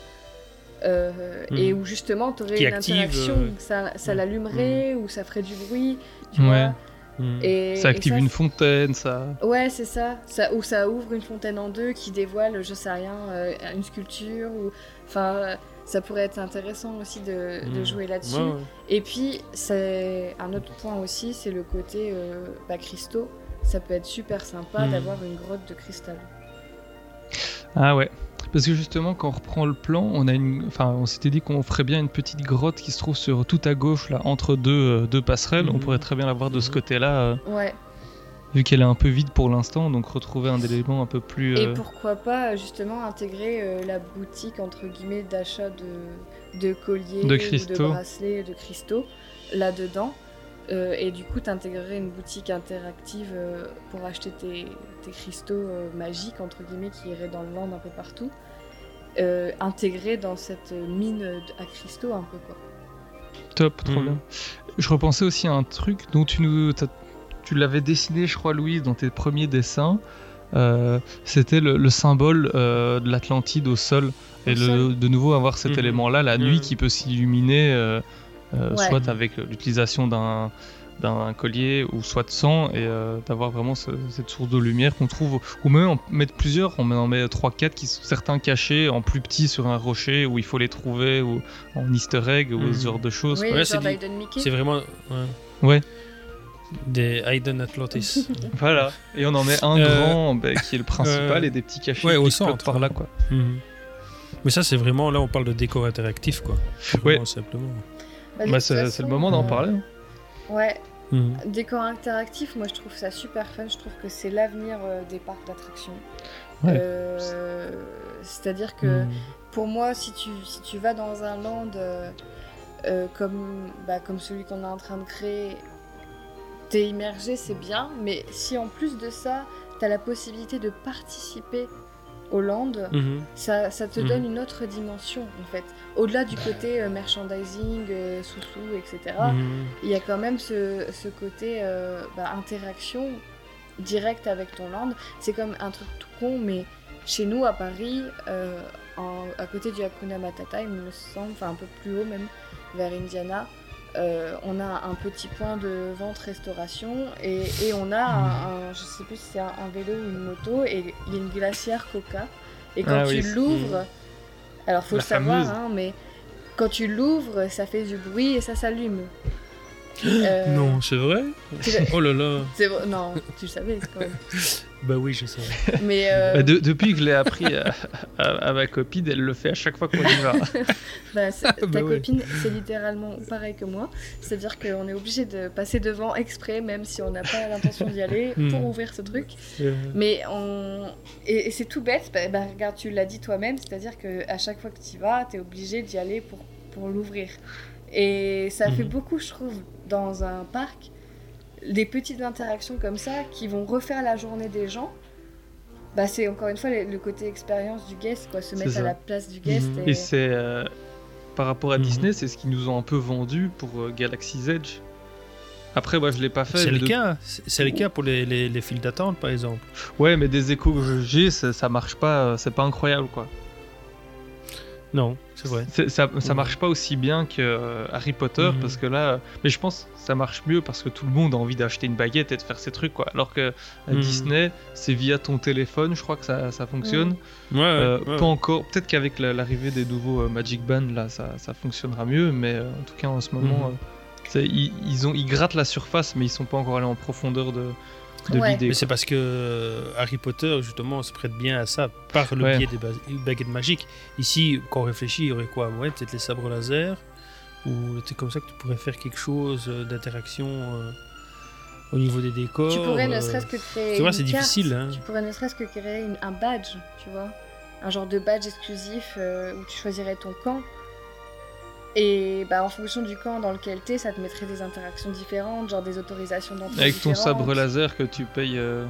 euh, Mhm. Et où justement tu aurais Qui une active, interaction, euh, ça, ça mhm. l'allumerait ou ça ferait du bruit, tu Ouais. vois. Mhm. Et, ça et active ça, une fontaine, ça. Ouais, c'est ça. ça. Ou ça ouvre une fontaine en deux qui dévoile, je sais rien, euh, une sculpture. Ou... Enfin, euh, ça pourrait être intéressant aussi de, de Mhm. jouer là-dessus. Ouais, ouais. Et puis, c'est un autre point aussi, c'est le côté euh, bah, cristaux. Ça peut être super sympa Mhm. d'avoir une grotte de cristal. Ah ouais. Parce que justement, quand on reprend le plan, on a une, enfin, on s'était dit qu'on ferait bien une petite grotte qui se trouve sur tout à gauche là, entre deux, euh, deux passerelles. On Mhm. pourrait très bien la voir de ce Mhm. côté-là, euh, Ouais. Vu qu'elle est un peu vide pour l'instant. Donc retrouver un élément un peu plus. Et euh, pourquoi pas euh, justement intégrer euh, la boutique entre guillemets d'achat de, de colliers, De ou cristaux. de bracelets, de cristaux là-dedans. Euh, et du coup, t'intégrerais une boutique interactive euh, pour acheter tes, tes cristaux euh, magiques entre guillemets qui iraient dans le land un peu partout, euh, intégrés dans cette mine à cristaux un peu quoi. Top, trop Mhm. bien. Je repensais aussi à un truc dont tu nous, tu l'avais dessiné, je crois, Louise, dans tes premiers dessins. Euh, C'était le, le symbole euh, de l'Atlantide au sol. Et le- de nouveau avoir cet Mhm. élément-là, la nuit Mhm. qui peut s'illuminer, euh, euh, Ouais. soit avec l'utilisation d'un d'un collier ou soit de sang et euh, d'avoir vraiment ce- cette source de lumière qu'on trouve ou même en mettre plusieurs on en met 3 4 qui sont certains cachés en plus petit sur un rocher où il faut les trouver ou en easter egg ou Mhm. ce genre de choses Oui. Ouais. C'est vraiment. ouais. ouais Des Hayden Atlantis. <laughs> voilà et on en met un Euh, grand bah, qui est le principal euh, et des petits cachés ouais, au centre. par là quoi Mhm. Mais ça, c'est vraiment. Là, on parle de décor interactif, quoi. Ouais. Simplement. Bah, Bah, c'est le moment d'en euh, parler hein. Ouais, Mhm. décor interactif, moi je trouve ça super fun. Je trouve que c'est l'avenir euh, des parcs d'attractions. Ouais. Euh, C'est-à-dire que Mhm. pour moi, si tu, si tu vas dans un land euh, euh, comme, bah, comme celui qu'on est en train de créer, t'es immergé, c'est bien. Mais si en plus de ça, t'as la possibilité de participer au land, Mhm. ça, ça te Mhm. donne une autre dimension en fait. Au-delà du côté euh, merchandising, euh, sous-sous, etc. Mhm. Il y a quand même ce, ce côté euh, bah, interaction directe avec ton land. C'est comme un truc tout con, mais chez nous à Paris, euh, en- à côté du Hakuna Matata, il me semble, enfin un peu plus haut même, vers Indiana, euh, on a un petit point de vente-restauration et, et on a un, un- je sais plus si c'est un, un vélo ou une moto et il y a une glacière Coca. Et quand Ah tu oui. l'ouvres, alors faut La le savoir, hein, mais quand tu l'ouvres, ça fait du bruit et ça s'allume. Euh, Non, c'est vrai Oh là là. vrai- Non, tu le savais quand même. <laughs> Bah oui, je sais. Mais euh, Bah, de- depuis que je l'ai appris à, à- à ma copine elle le fait à chaque fois qu'on y va <laughs> <laughs> bah, ta Bah ouais. copine, c'est littéralement pareil que moi. C'est-à-dire qu'on est obligé de passer devant exprès, même si on n'a pas l'intention d'y aller, Hmm. pour ouvrir ce truc. Euh, Mais on... Et, et c'est tout bête, bah, bah, regarde, tu l'as dit toi-même, c'est-à-dire qu'à chaque fois que tu y vas, tu es obligé d'y aller pour, pour l'ouvrir. Et ça fait Mhm. beaucoup, je trouve, dans un parc, des petites interactions comme ça qui vont refaire la journée des gens. Bah, c'est encore une fois le, le côté expérience du guest, quoi, se mettre ça. à la place du guest. Mhm. et- Et c'est euh, par rapport à Mhm. Disney, c'est ce qu'ils nous ont un peu vendu pour euh, Galaxy's Edge. Après, moi, je l'ai pas fait. C'est le de- cas. C'est le cas pour les, les, les files d'attente, par exemple. Ouais, mais des échos que j'ai, ça, ça marche pas. euh, C'est pas incroyable, quoi. Non, c'est vrai. Ça, ça marche pas aussi bien que euh, Harry Potter Mhm. parce que là, mais je pense que ça marche mieux parce que tout le monde a envie d'acheter une baguette et de faire ses trucs, quoi. Alors que à Mhm. Disney, c'est via ton téléphone, je crois que ça, ça fonctionne. Ouais, Euh, ouais. Pas encore. Peut-être qu'avec la- l'arrivée des nouveaux euh, Magic Band, là, ça, ça fonctionnera mieux. Mais euh, en tout cas, en ce moment, Mhm. euh, ils, ils ont, ils grattent la surface, mais ils sont pas encore allés en profondeur de, de Ouais. l'idée. Mais c'est parce que euh, Harry Potter, justement, se prête bien à ça, par le Ouais. biais des ba- baguettes magiques. Ici, quand on réfléchit, il y aurait quoi? Ouais, peut-être les sabres laser, ou c'est comme ça que tu pourrais faire quelque chose euh, d'interaction euh, au niveau des décors. Tu pourrais ne serait-ce que créer. tu vois, une c'est carte. difficile, hein. Tu pourrais ne serait-ce que créer une- un badge, tu vois. Un genre de badge exclusif euh, où tu choisirais ton camp. Et bah, en fonction du camp dans lequel t'es, ça te mettrait des interactions différentes, genre des autorisations d'entrée. Avec ton différentes. sabre laser que tu payes. euh,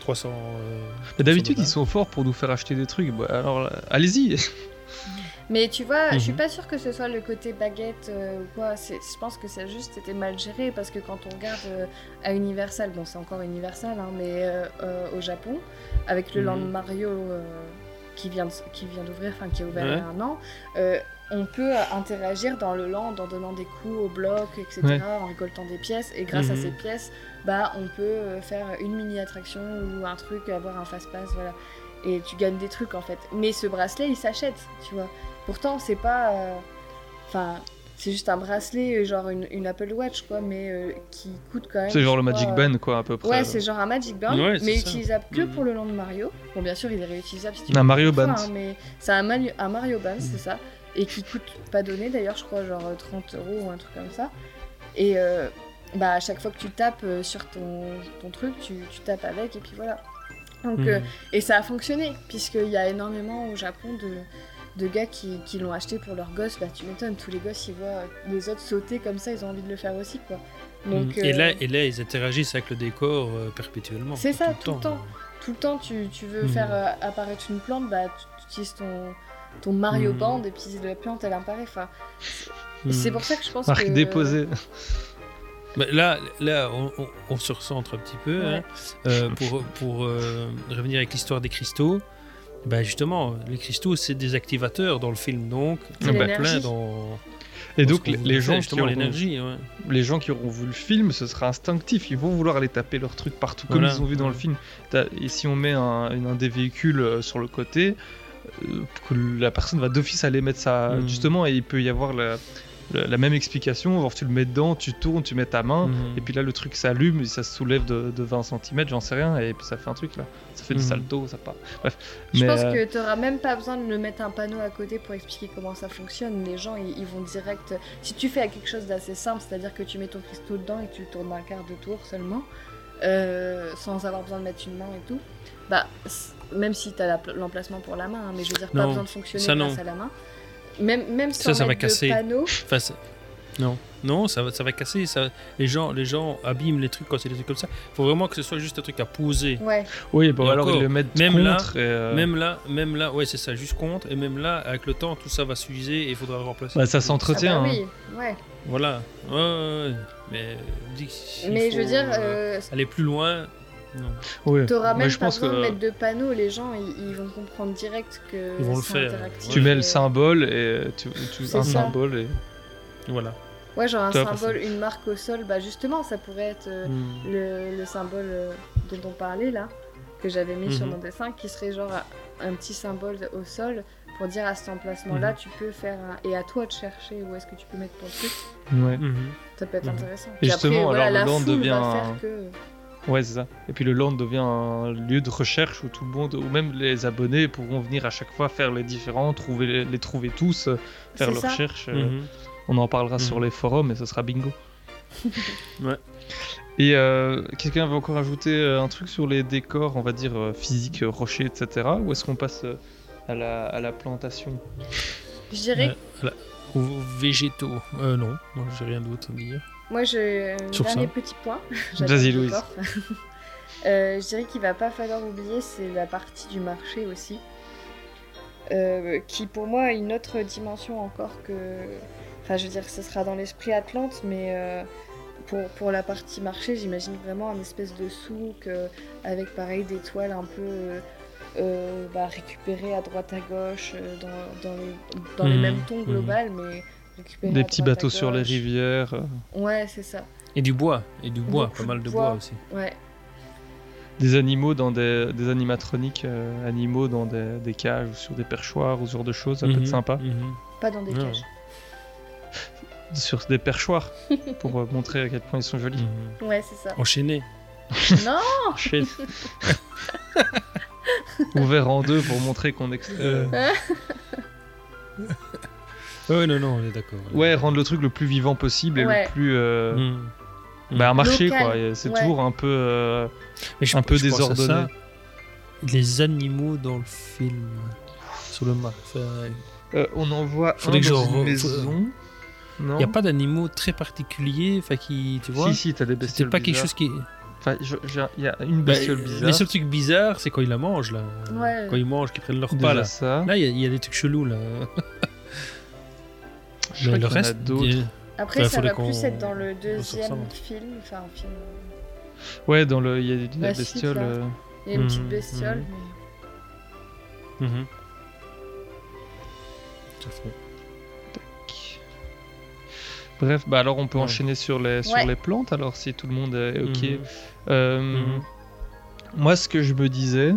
300. euh, Mais d'habitude, 300 ils sont forts pour nous faire acheter des trucs. Bah, alors, là, allez-y. <laughs> Mais tu vois, je suis Mhm. pas sûre que ce soit le côté baguette euh, ou quoi. C'est- Je pense que ça juste été mal géré parce que quand on regarde euh, à Universal, bon, c'est encore Universal, hein, mais euh, euh, au Japon, avec le Mhm. Land Mario euh, qui vient de- qui vient d'ouvrir, enfin qui est ouvert il y a un an, euh, on peut interagir dans le land en donnant des coups au bloc, etc., Ouais. en récoltant des pièces. Et grâce à Mhm. ces pièces, bah, on peut faire une mini attraction ou un truc, avoir un fast-pass, voilà. Et tu gagnes des trucs en fait. Mais ce bracelet, il s'achète, tu vois. Pourtant, c'est pas. euh, Enfin, c'est juste un bracelet, euh, genre une, une Apple Watch, quoi, mais euh, qui coûte quand même. C'est genre le Magic Band, quoi, à peu près. Ouais, c'est genre un Magic Band, Ouais, mais ça. utilisable que Mhm. pour le land Mario. Bon, bien sûr, il est réutilisable si tu Un veux Mario Band. hein, mais c'est un, Mario Band, c'est ça. Et qui coûte pas donné d'ailleurs, je crois, genre euh, 30 euros ou un truc comme ça. Et euh, bah, à chaque fois que tu tapes euh, sur ton, ton truc, tu, tu tapes avec, et puis voilà. Donc, Mhm. euh, et ça a fonctionné, puisqu'il y a énormément au Japon de, de gars qui, qui l'ont acheté pour leurs gosses. Bah, tu m'étonnes, tous les gosses, ils voient les autres sauter comme ça, ils ont envie de le faire aussi, quoi. Donc, Mhm. et, euh, là, et là, ils interagissent avec le décor euh, perpétuellement. C'est ça, tout le temps. euh. tout le temps, tu, tu veux Mhm. faire euh, apparaître une plante, bah, tu utilises ton, ton Mario Mhm. Band et puis la plante, elle apparaît. Enfin. C'est pour ça que je pense Marque que... déposée. Bah, là, là on, on- on se recentre un petit peu. Ouais. hein. Euh, pour pour euh, revenir avec l'histoire des cristaux, bah justement, les cristaux, c'est des activateurs dans le film, donc il y en a plein dans. Et donc les, gens qui justement auront, l'énergie, ouais. les gens qui auront vu le film, ce sera instinctif. Ils vont vouloir aller taper leur truc partout comme Voilà. ils ont vu dans le film. Et si on met un, des véhicules euh, sur le côté, que la personne va d'office aller mettre ça Mhm. justement et il peut y avoir la, la- la même explication. Genre tu le mets dedans, tu tournes, tu mets ta main Mhm. et puis là le truc s'allume et ça se soulève de, de 20 cm, j'en sais rien et puis ça fait un truc là. Ça fait des Mhm. saltos, ça part. Bref. Je Mais, pense euh, que tu n'auras même pas besoin de le mettre un panneau à côté pour expliquer comment ça fonctionne. Les gens, ils, ils vont direct. Si tu fais quelque chose d'assez simple, c'est-à-dire que tu mets ton cristaux dedans et tu le tournes d'un quart de tour seulement, euh, sans avoir besoin de mettre une main et tout, bah, même si tu as l'emplacement pour la main, hein, mais je veux dire, pas besoin de fonctionner ça, grâce non. à la main. Même, même Ça, sans ça va mettre de casser. panneau, Enfin, ça- Non, non, ça va, ça va casser. Ça... Les, gens, les gens abîment les trucs quand c'est des trucs comme ça. faut vraiment que ce soit juste un truc à poser. ouais. Oui, bon Et alors encore, ils le mettent même là, contre. et, euh, Même là, même là, ouais, c'est ça, juste contre. Et même là, avec le temps, tout ça va s'user et il faudra le remplacer. bah, ça Ah s'entretient. bah hein. oui, ouais. Voilà. Ouais, ouais, ouais. Mais, dis- s'il Mais je veux dire, euh, euh, aller plus loin. Non. Ouais. T'auras Mais même je pas pense besoin de que mettre de panneaux, les gens ils, ils vont comprendre direct que Ils vont le c'est faire. interactif. tu mets le symbole et tu, tu C'est un ça. symbole et Voilà. Ouais, genre un Top, symbole, une marque au sol, bah justement, ça pourrait être euh, Mm. le, le symbole euh, dont on parlait là, que j'avais mis sur Mhm. mon dessin, qui serait genre un, petit symbole au sol pour dire à cet emplacement-là, Mhm. tu peux faire un... Et à toi de chercher où est-ce que tu peux mettre ton truc, ouais. Mhm. ça peut être intéressant. Et Puis justement, après, voilà, alors, le land devient va un- faire que... Ouais, c'est ça. Et puis le land devient un lieu de recherche où tout le monde, ou même les abonnés, pourront venir à chaque fois faire les différents, trouver les, les trouver tous, euh, faire leurs recherches. euh, Mhm. On en parlera sur Mhm. les forums et ce sera bingo. <laughs> Ouais. Et euh, quelqu'un veut encore ajouter euh, un truc sur les décors, on va dire physiques, euh, rochers, etc. Ou est-ce qu'on passe à, la, à la plantation? Je dirais, voilà. Ou végétaux. Euh, non, non j'ai rien d'autre à dire. Moi Sur dernier ça. petit point. <laughs> Vas-y, Louise. <laughs> Euh, je dirais qu'il va pas falloir oublier, c'est la partie du marché aussi. Euh, qui pour moi a une autre dimension encore que. Enfin, je veux dire, ce sera dans l'esprit Atlante, mais euh, pour, pour la partie marché, j'imagine vraiment un espèce de souk euh, avec pareil des toiles un peu euh, bah, récupérées à droite à gauche euh, dans, dans les, dans les Mhm, mêmes tons mhm. global, mais Des petits bateaux sur les rivières. euh, Ouais, c'est ça. Et du bois. Et du bois, Beaucoup pas mal de de bois. bois aussi. Ouais. des animaux dans des, des animatroniques, euh, animaux dans des, des cages ou sur des perchoirs ou ce genre de choses, ça peut Mhm, être sympa. mhm. Pas dans des Ouais. cages. Sur des perchoirs pour euh, montrer à quel point ils sont jolis. Mhm. Ouais, c'est ça. Enchaîné. <laughs> non <laughs> Chez- <laughs> Ouvert en deux pour montrer qu'on extrait. Ouais, non, non, on est d'accord. Ouais, rendre le truc le plus vivant possible et Ouais. le plus. euh, Mhm. Bah, un marché Local, quoi. C'est ouais. toujours un peu. euh, Mais je- un peu je pense à désordonné. ça. Les animaux dans le film. Sur le marché. euh, on en voit Faudrait un que dans je une maison. Il n'y a pas d'animaux très particuliers, enfin qui, tu vois? Si, si, t'as des C'est bestioles. pas quelque chose qui. Enfin, il y a une Bah, bestiole bizarre. les seuls trucs bizarres, c'est quand ils la mangent là. Ouais. Quand ils mangent, qu'ils prennent leur Déjà repas là. ça. Là, il y y, a des trucs chelous là. Je Mais crois le reste, il- Après, ça va plus être dans le deuxième film. Enfin, un film. Ouais, dans le. Il y a des La la suite, bestiole. là. euh, Il y a une petite Mhm, bestiole. mhm. mais-. Tout à fait. Bref, bah alors on peut Ouais. enchaîner sur les, sur Ouais. les plantes, alors si tout le monde est ok. Euh. Moi, ce que je me disais,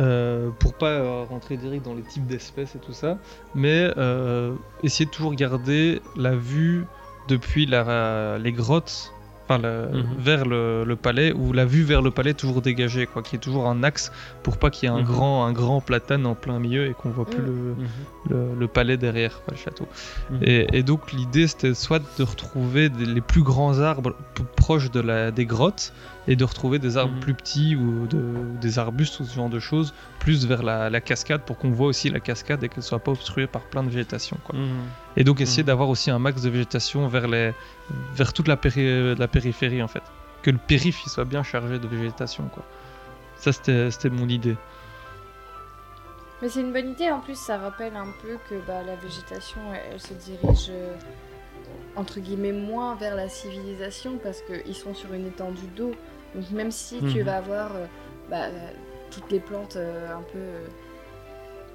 euh, pour pas euh, rentrer direct dans les types d'espèces et tout ça, mais euh, essayer de toujours garder la vue depuis la, les grottes, enfin la- Mhm. vers le, le palais, ou la vue vers le palais toujours dégagée, quoi, qu'il y ait toujours un axe pour pas qu'il y ait un, Mhm. grand, un grand platane en plein milieu et qu'on voit plus Mhm. le, le, le palais derrière, pas le château. Et, et donc l'idée c'était soit de retrouver des- les plus grands arbres proches de la, des grottes et de retrouver des arbres Mhm. plus petits ou, de, ou des arbustes ou ce genre de choses plus vers la, la cascade pour qu'on voit aussi la cascade et qu'elle soit pas obstruée par plein de végétation. Quoi. Mhm. Et donc essayer Mhm. d'avoir aussi un max de végétation vers, les, vers toute la, péri- la périphérie en fait. Que le périph' il soit bien chargé de végétation. Quoi. Ça c'était c'était mon idée. Mais c'est une bonne idée. En plus, ça rappelle un peu que bah, la végétation, elle, elle se dirige euh, entre guillemets moins vers la civilisation parce qu'ils sont sur une étendue d'eau. Donc même si tu Mhm. vas avoir euh, bah, euh, toutes les plantes euh, un peu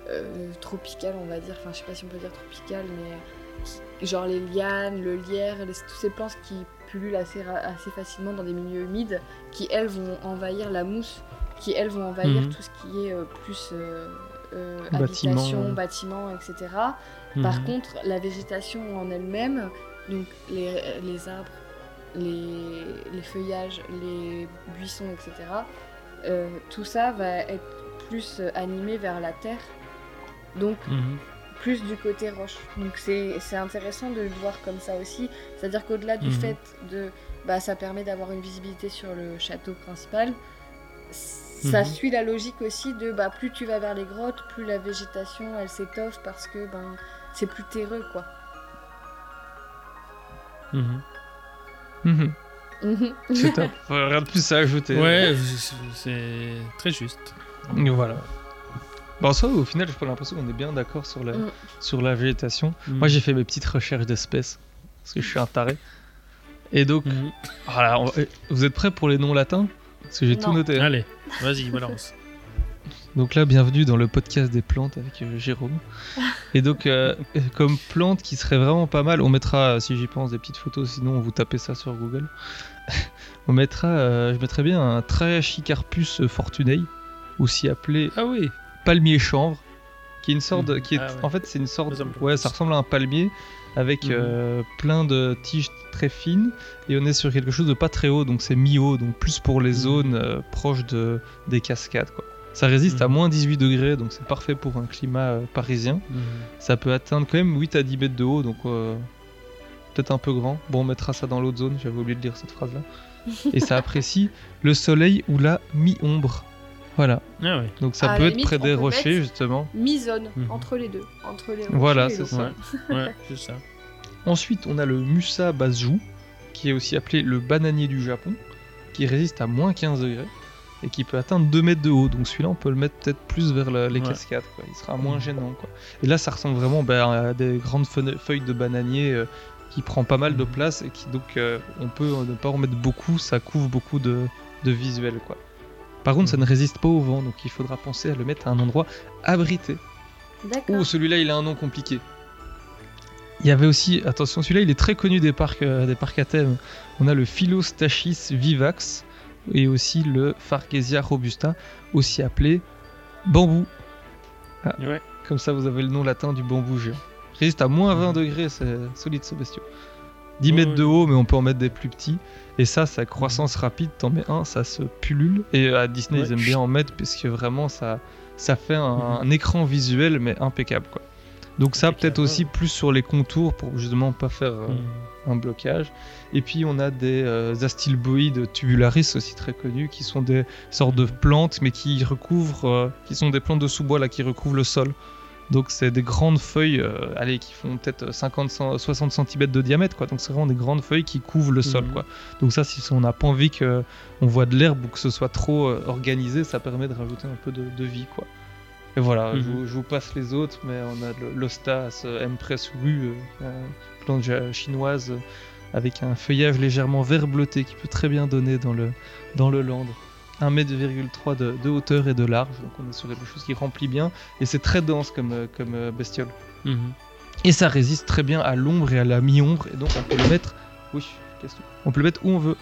euh, tropicales, on va dire. Enfin, je sais pas si on peut dire tropicales, mais genre les lianes, le lierre, les- toutes ces plantes qui pullulent assez, facilement dans des milieux humides, qui elles vont envahir la mousse, qui elles vont envahir Mhm. tout ce qui est plus habitation, bâtiment, etc. Par Mhm. contre, la végétation en elle-même, donc les, les arbres, les, les feuillages, les buissons, etc., euh, tout ça va être plus animé vers la terre, donc Mhm. plus du côté roche. Donc c'est intéressant de le voir comme ça aussi, c'est-à-dire qu'au-delà du Mhm. fait de... Bah, ça permet d'avoir une visibilité sur le château principal, ça Mhm. suit la logique aussi de bah, plus tu vas vers les grottes, plus la végétation elle s'étoffe parce que ben, c'est plus terreux quoi. Mhm. Mhm. C'est top. <laughs> Rien de plus à ajouter. Ouais, c'est- très juste. Voilà. Bon, en soi, au final, j'ai l'impression qu'on est bien d'accord sur la, Mm. sur la végétation. Mm. Moi, j'ai fait mes petites recherches d'espèces, parce que je suis un taré. Et donc, Mhm. voilà, on vous êtes prêts pour les noms latins? Parce que j'ai tout noté. Allez, vas-y, balance. Donc là, bienvenue dans le podcast des plantes avec euh, Jérôme. Et donc, euh, euh, comme plante qui serait vraiment pas mal, on mettra, si j'y pense, des petites photos, sinon vous tapez ça sur Google. <laughs> on mettra, euh, je mettrais bien un Trachycarpus fortunei, aussi appelé Ah oui. palmier chanvre, qui est une sorte, de- qui est, Ah ouais. en fait, c'est une sorte, ouais, ça ressemble à un palmier avec euh, plein de tiges très fines, et on est sur quelque chose de pas très haut, donc c'est mi-haut, donc plus pour les Mhm. zones proches de des cascades, quoi. Ça résiste à Mhm. moins 18 degrés, donc c'est parfait pour un climat euh, parisien. Mhm. Ça peut atteindre quand même 8 à 10 mètres de haut, donc euh, peut-être un peu grand. Bon, on mettra ça dans l'autre zone, j'avais oublié de dire cette phrase-là. Et ça apprécie le soleil ou la mi-ombre. Voilà. Ah ouais. Donc ça À peut être limite, près on des rochers, justement. Mi-zone, Mhm. entre les deux. Entre les Voilà, c'est ça. Ouais, c'est ça. <laughs> Ensuite, on a le Musa basjou, qui est aussi appelé le bananier du Japon, qui résiste à moins 15 degrés et qui peut atteindre 2 mètres de haut. Donc celui-là, on peut le mettre peut-être plus vers la- les Ouais. cascades. quoi. Il sera moins Mhm. gênant. Quoi. Et là, ça ressemble vraiment bah, à des grandes feuilles de bananier euh, qui prend pas mal de Mhm. place et qui donc euh, on peut euh, ne pas en mettre beaucoup. Ça couvre beaucoup de. Quoi. Par contre, ça Mhm. ne résiste pas au vent, donc il faudra penser à le mettre à un endroit abrité. Ouh, celui-là, il a un nom compliqué. Il y avait aussi, attention, celui-là, il est très connu des parcs, euh, des parcs à thème. On a le Philostachys vivax et aussi le Fargesia robusta, aussi appelé bambou. Ah, Ouais. Comme ça, vous avez le nom latin du bambou géant. Résiste à moins 20 Mhm. degrés, c'est solide ce bestiau. 10 Ouais, mètres de haut, mais on peut en mettre des plus petits. Et ça, sa croissance rapide, t'en mets un, ça se pullule. Et à Disney, Ouais. ils aiment bien en mettre, puisque vraiment, ça, ça fait un, Mhm. un écran visuel, mais impeccable. Quoi. Donc ça, peut-être aussi plus sur les contours, pour justement pas faire euh, Mhm. un blocage. Et puis, on a des euh, astilboïdes tubularis, aussi très connus, qui sont des sortes de plantes, mais qui recouvrent, euh, qui sont des plantes de sous-bois, là, qui recouvrent le sol. Donc c'est des grandes feuilles, euh, allez, qui font peut-être 50, cent- 60 cm de diamètre, quoi. Donc c'est vraiment des grandes feuilles qui couvrent le sol, Mhm. quoi. Donc ça, si on n'a pas envie que on voit de l'herbe ou que ce soit trop organisé, ça permet de rajouter un peu de, de vie, quoi. Et voilà, je, Mhm. vous, je vous passe les autres, mais on a l'Ostas Empress Wu, euh, plante ja- chinoise euh, avec un feuillage légèrement vert bleuté qui peut très bien donner dans le, dans le land. 1,3 m de, de hauteur et de large, donc on est sur quelque chose qui remplit bien, et c'est très dense comme, euh, comme euh, bestiole. Mhm. Et ça résiste très bien à l'ombre et à la mi-ombre, et donc on peut le mettre. Oui, on peut le mettre où on veut.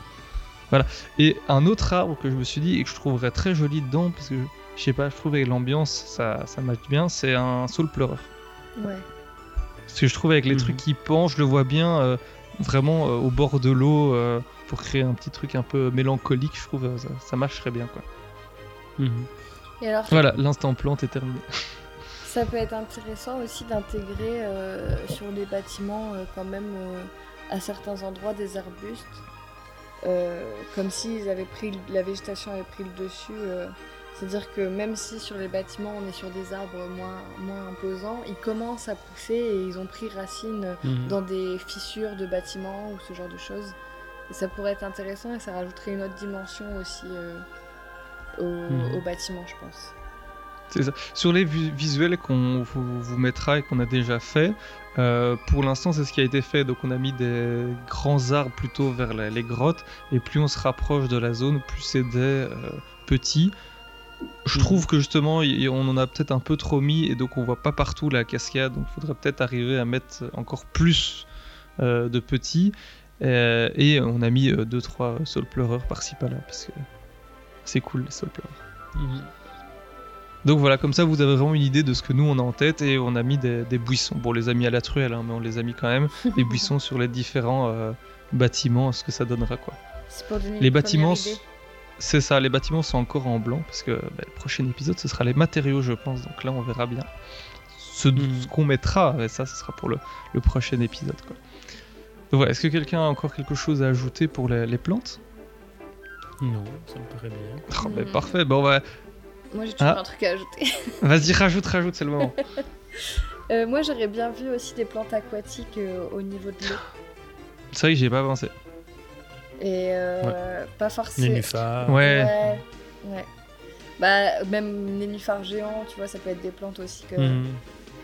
Voilà. Et un autre arbre que je me suis dit et que je trouverais très joli dedans, parce que je sais pas, je trouve avec l'ambiance ça, ça match bien, c'est un saule pleureur. Ouais. Parce que je trouve avec les Mhm. trucs qui penchent, je le vois bien euh, vraiment euh, au bord de l'eau euh, pour créer un petit truc un peu mélancolique, je trouve euh, ça, ça marcherait bien quoi. Mhm. Et alors, Voilà, l'instant plante est terminé. <laughs> ça peut être intéressant aussi d'intégrer euh, sur les bâtiments euh, quand même euh, à certains endroits des arbustes. Euh, comme si avaient pris, la végétation avait pris le dessus. C'est-à-dire que même si sur les bâtiments on est sur des arbres moins, moins imposants, ils commencent à pousser et ils ont pris racine Mhm. dans des fissures de bâtiments ou ce genre de choses. Et ça pourrait être intéressant et ça rajouterait une autre dimension aussi euh, au, Mhm. au bâtiment, je pense. C'est ça. Sur les vi- visuels qu'on vous, vous mettra et qu'on a déjà fait, euh, pour l'instant c'est ce qui a été fait. Donc on a mis des grands arbres plutôt vers les grottes et plus on se rapproche de la zone, plus c'est des euh, petits. Je trouve que justement, on en a peut-être un peu trop mis et donc on voit pas partout la cascade. Donc il faudrait peut-être arriver à mettre encore plus euh, de petits. Euh, et on a mis 2-3 saules pleureurs par-ci par-là parce que c'est cool les saules pleureurs. Mhm. Donc voilà, comme ça vous avez vraiment une idée de ce que nous on a en tête et on a mis des, des buissons. Bon, on les a mis à la truelle, hein, mais on les a mis quand même. <laughs> des buissons sur les différents euh, bâtiments, ce que ça donnera quoi. Pour Les bâtiments, idée. C'est ça, les bâtiments sont encore en blanc parce que bah, le prochain épisode ce sera les matériaux, je pense. Donc là on verra bien ce, ce qu'on mettra. Et ça, ce sera pour le, le prochain épisode quoi. Donc voilà, est-ce que quelqu'un a encore quelque chose à ajouter pour les, les plantes? Non, ça me paraît bien. Oh, bah, Parfait, bon bah. Moi j'ai toujours Ah. un truc à ajouter. <laughs> Vas-y, rajoute, rajoute, c'est le moment. Euh, moi j'aurais bien vu aussi des plantes aquatiques euh, au niveau de l'eau. C'est vrai que j'y ai pas pensé. Et euh, pas forcément. Nénuphars. Ouais. ouais. ouais. Bah, même nénuphars géants, tu vois, ça peut être des plantes aussi que- Mhm.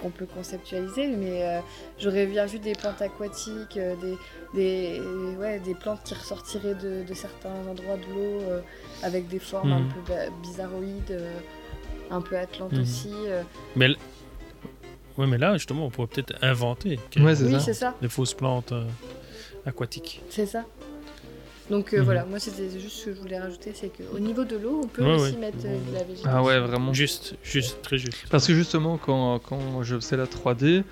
qu'on peut conceptualiser. Mais euh, j'aurais bien vu des plantes aquatiques, euh, des, des, ouais, des plantes qui ressortiraient de, de certains endroits de l'eau euh, avec des formes un Mhm. peu bizarroïdes, euh, un peu atlantes Mhm. aussi. euh. Mais, l- ouais, mais là, justement, on pourrait peut-être inventer Ouais, Oui, ça. c'est ça. des fausses plantes euh, aquatiques. C'est ça. Donc euh, Mhm. voilà, moi c'était juste ce que je voulais rajouter, c'est qu'au niveau de l'eau, on peut Ouais, aussi ouais. mettre euh, de la végétation. Ah ouais, vraiment. Juste, juste, très juste. Parce que justement, quand, quand je faisais la 3D,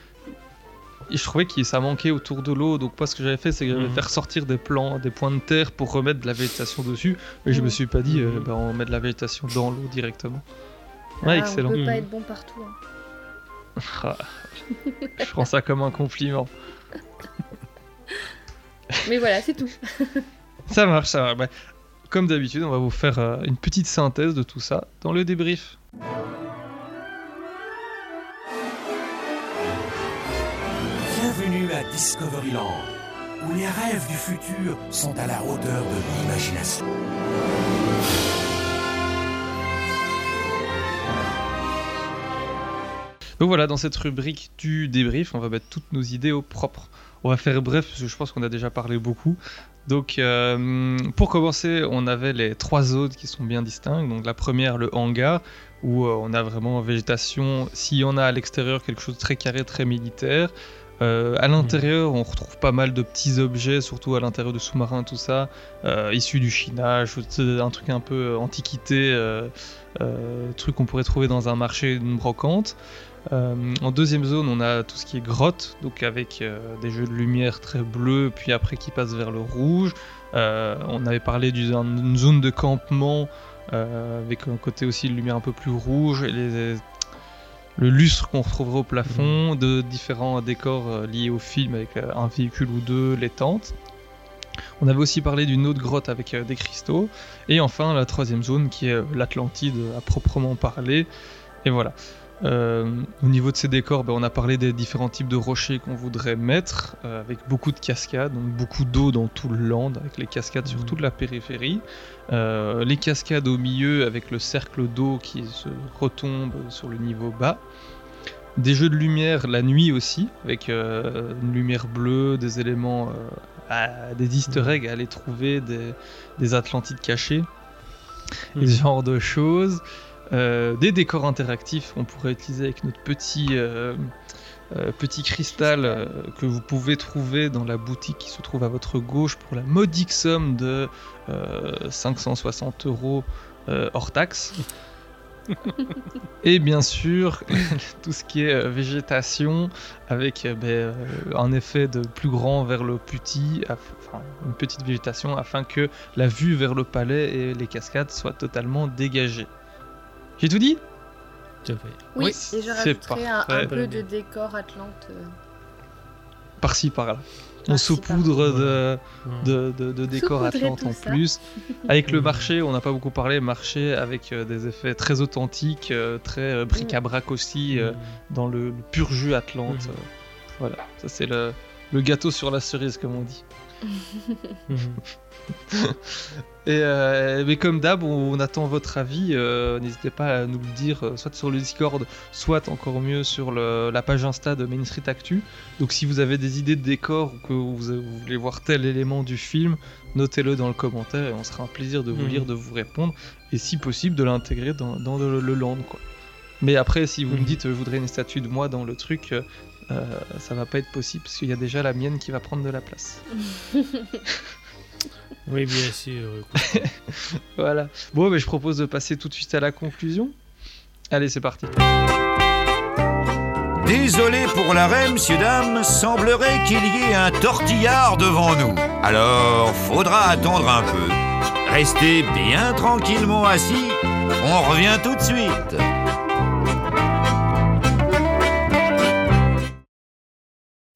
et je trouvais que ça manquait autour de l'eau. Donc, moi, ce que j'avais fait, c'est que j'avais Mhm. fait ressortir des plants, des points de terre pour remettre de la végétation dessus. Mais je me suis pas dit, euh, Mhm. bah, on met de la végétation dans l'eau directement. Ah, Ouais, excellent. On peut pas Mhm. être bon partout. hein. Ah, je prends ça comme un compliment. <laughs> Mais voilà, c'est tout. <laughs> Ça marche, ça marche. Bah, comme d'habitude, on va vous faire euh, une petite synthèse de tout ça dans le débrief. Bienvenue à Discoveryland, où les rêves du futur sont à la hauteur de l'imagination. Donc voilà, dans cette rubrique du débrief, on va mettre toutes nos idées au propre. On va faire bref, parce que je pense qu'on a déjà parlé beaucoup. Donc, euh, pour commencer, on avait les trois zones qui sont bien distinctes. Donc, la première, le hangar, où euh, on a vraiment végétation. S'il y en a à l'extérieur, quelque chose de très carré, très militaire. Euh, à l'intérieur, on retrouve pas mal de petits objets, surtout à l'intérieur de sous-marins, tout ça, issus du chinage, un truc un peu antiquité, truc qu'on pourrait trouver dans un marché, une brocante. Euh, en deuxième zone, on a tout ce qui est grotte, donc avec euh, des jeux de lumière très bleus, puis après qui passent vers le rouge. Euh, on avait parlé d'une zone de campement avec un côté aussi de lumière un peu plus rouge et les- le lustre qu'on retrouverait au plafond, de différents décors liés au film avec un véhicule ou deux, les tentes. On avait aussi parlé d'une autre grotte avec des cristaux. Et enfin, la troisième zone qui est l'Atlantide à proprement parler. Et voilà. Euh, au niveau de ces décors, ben, on a parlé des différents types de rochers qu'on voudrait mettre, euh, avec beaucoup de cascades, donc beaucoup d'eau dans tout le land, avec les cascades sur toute la périphérie. Euh, les cascades au milieu, avec le cercle d'eau qui se retombe sur le niveau bas. Des jeux de lumière la nuit aussi, avec une lumière bleue, des éléments, à- des easter eggs à aller trouver, des, des Atlantides cachés, et ce genre de choses. Euh, des décors interactifs qu'on pourrait utiliser avec notre petit, euh, euh, petit cristal que vous pouvez trouver dans la boutique qui se trouve à votre gauche pour la modique somme de euh, 560 euros hors taxe. <laughs> Et bien sûr, <laughs> tout ce qui est végétation avec ben, un effet de plus grand vers le petit, enfin une petite végétation afin que la vue vers le palais et les cascades soit totalement dégagée. J'ai tout dit fait. Oui, et je c'est rajouterais un, un peu de décor Atlante. euh. Par-ci par-là. On saupoudre de, Ouais. de, de, de décors Saupoudrer Atlante en ça. plus. <laughs> Avec le Mhm. marché, on n'a pas beaucoup parlé, marché avec euh, des effets très authentiques, euh, très euh, bric-à-brac aussi, euh, Mhm. dans le, le pur jus Atlante. Voilà, ça c'est le, le gâteau sur la cerise, comme on dit. <laughs> Et euh, mais comme d'hab, on, attend votre avis. euh, N'hésitez pas à nous le dire, euh, soit sur le Discord, soit encore mieux sur le- la page Insta de Main Street Actu. Donc si vous avez des idées de décor ou que vous, vous voulez voir tel élément du film, notez-le dans le commentaire et on sera un plaisir de vous Mhm. lire, de vous répondre et si possible de l'intégrer dans, dans le, le land. Quoi. Mais après, si vous me Mhm. dites euh, je voudrais une statue de moi dans le truc, euh, ça va pas être possible parce qu'il y a déjà la mienne qui va prendre de la place. <laughs> Oui, bien sûr. <laughs> Voilà. Bon, mais je propose de passer tout de suite à la conclusion. Allez, c'est parti. Désolé pour l'arrêt, messieurs, dames, semblerait qu'il y ait un tortillard devant nous. Alors, faudra attendre un peu. Restez bien tranquillement assis, on revient tout de suite.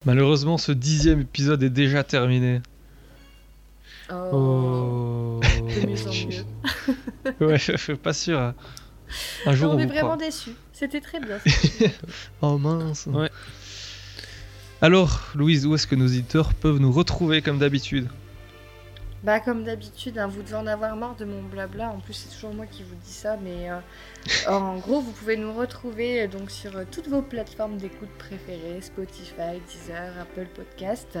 Malheureusement, ce dixième épisode est déjà terminé. Oh. Oh. <laughs> De mieux en mieux. <laughs> ouais, je suis pas sûr. hein. Un jour, on on, est vous vraiment croit. déçus. <laughs> C'était très bien. Oh mince. Ouais. Alors, Louise, où est-ce que nos éditeurs peuvent nous retrouver comme d'habitude? Bah comme d'habitude, hein, vous devez en avoir marre de mon blabla. En plus, c'est toujours moi qui vous dis ça, mais euh, en gros, vous pouvez nous retrouver euh, donc sur euh, toutes vos plateformes d'écoute préférées, Spotify, Deezer, Apple Podcast,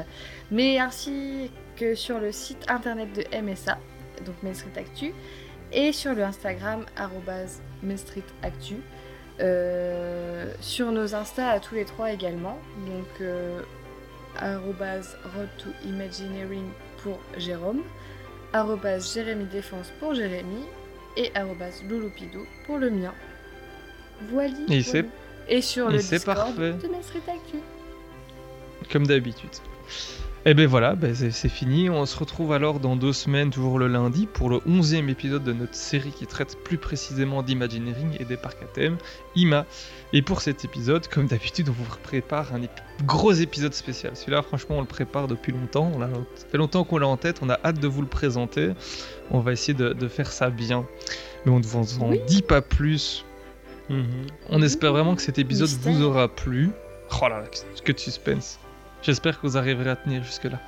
mais ainsi que sur le site internet de MSA, donc Main Street Actu, et sur le Instagram Main Street Actu. Sur nos Insta à tous les trois également, donc arrobase Road to Imagineering pour Jérôme, arrobase Jérémy Défense pour Jérémy et arrobase Louloupidou pour le mien. Voilà. Et c'est- Et sur le Discord parfait. de Actu. Comme d'habitude. Et ben voilà, ben c'est fini. On se retrouve alors dans deux semaines, toujours le lundi, pour le 11e épisode de notre série qui traite plus précisément d'Imagineering et des parcs à thème, IMA. Et pour cet épisode, comme d'habitude, on vous prépare un épi- gros épisode spécial. Celui-là, franchement, on le prépare depuis longtemps. On a, ça fait longtemps qu'on l'a en tête, on a hâte de vous le présenter. On va essayer de, de faire ça bien. Mais on ne vous en dit pas plus. Mhm. On espère vraiment que cet épisode vous aura plu. Oh là là, que de suspense. J'espère que vous arriverez à tenir jusque-là.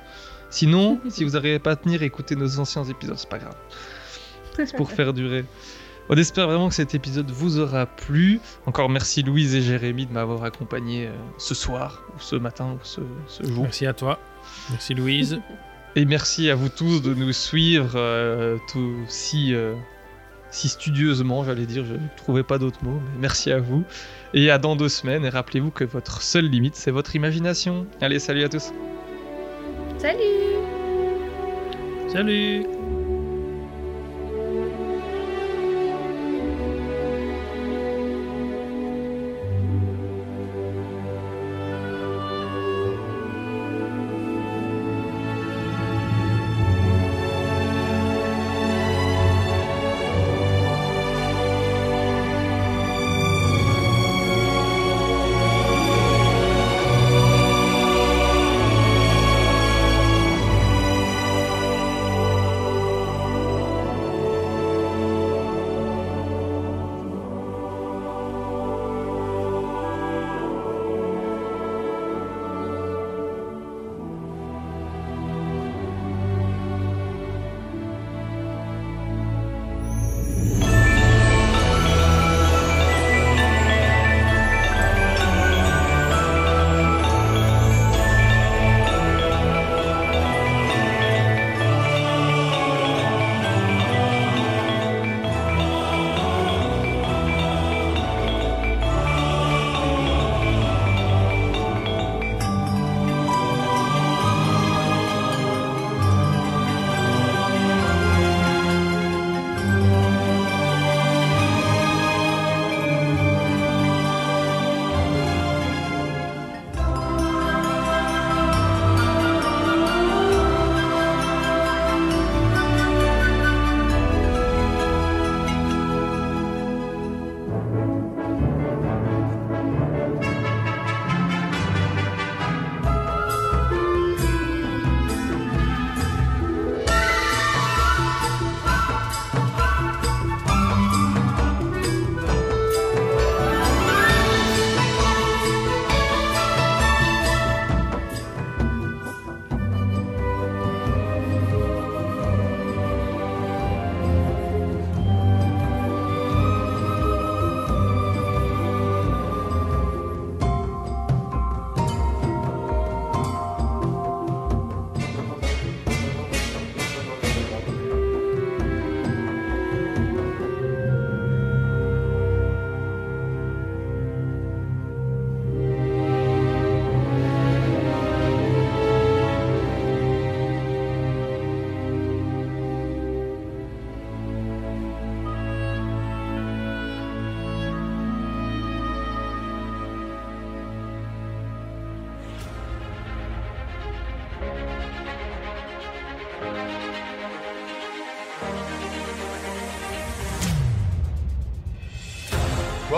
Sinon, <laughs> si vous n'arrivez pas à tenir, écoutez nos anciens épisodes, c'est pas grave. C'est pour faire durer. On espère vraiment que cet épisode vous aura plu. Encore merci Louise et Jérémy de m'avoir accompagné euh, ce soir, ou ce matin, ou ce, ce jour. Merci à toi. Merci Louise. <laughs> Et merci à vous tous de nous suivre euh, tout, si, euh, si studieusement, j'allais dire, je ne trouvais pas d'autres mots, mais merci à vous. Et à dans deux semaines, et rappelez-vous que votre seule limite, c'est votre imagination. Allez, salut à tous. Salut. Salut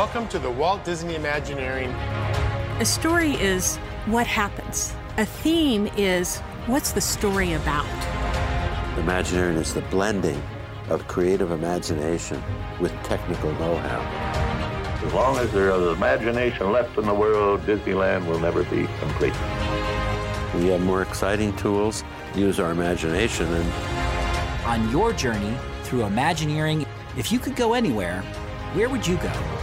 Welcome to the Walt Disney Imagineering. A story is what happens. A theme is what's the story about. Imagineering is the blending of creative imagination with technical know-how. As long as there is imagination left in the world, Disneyland will never be complete. We have more exciting tools, use our imagination, and On your journey through Imagineering, if you could go anywhere, where would you go?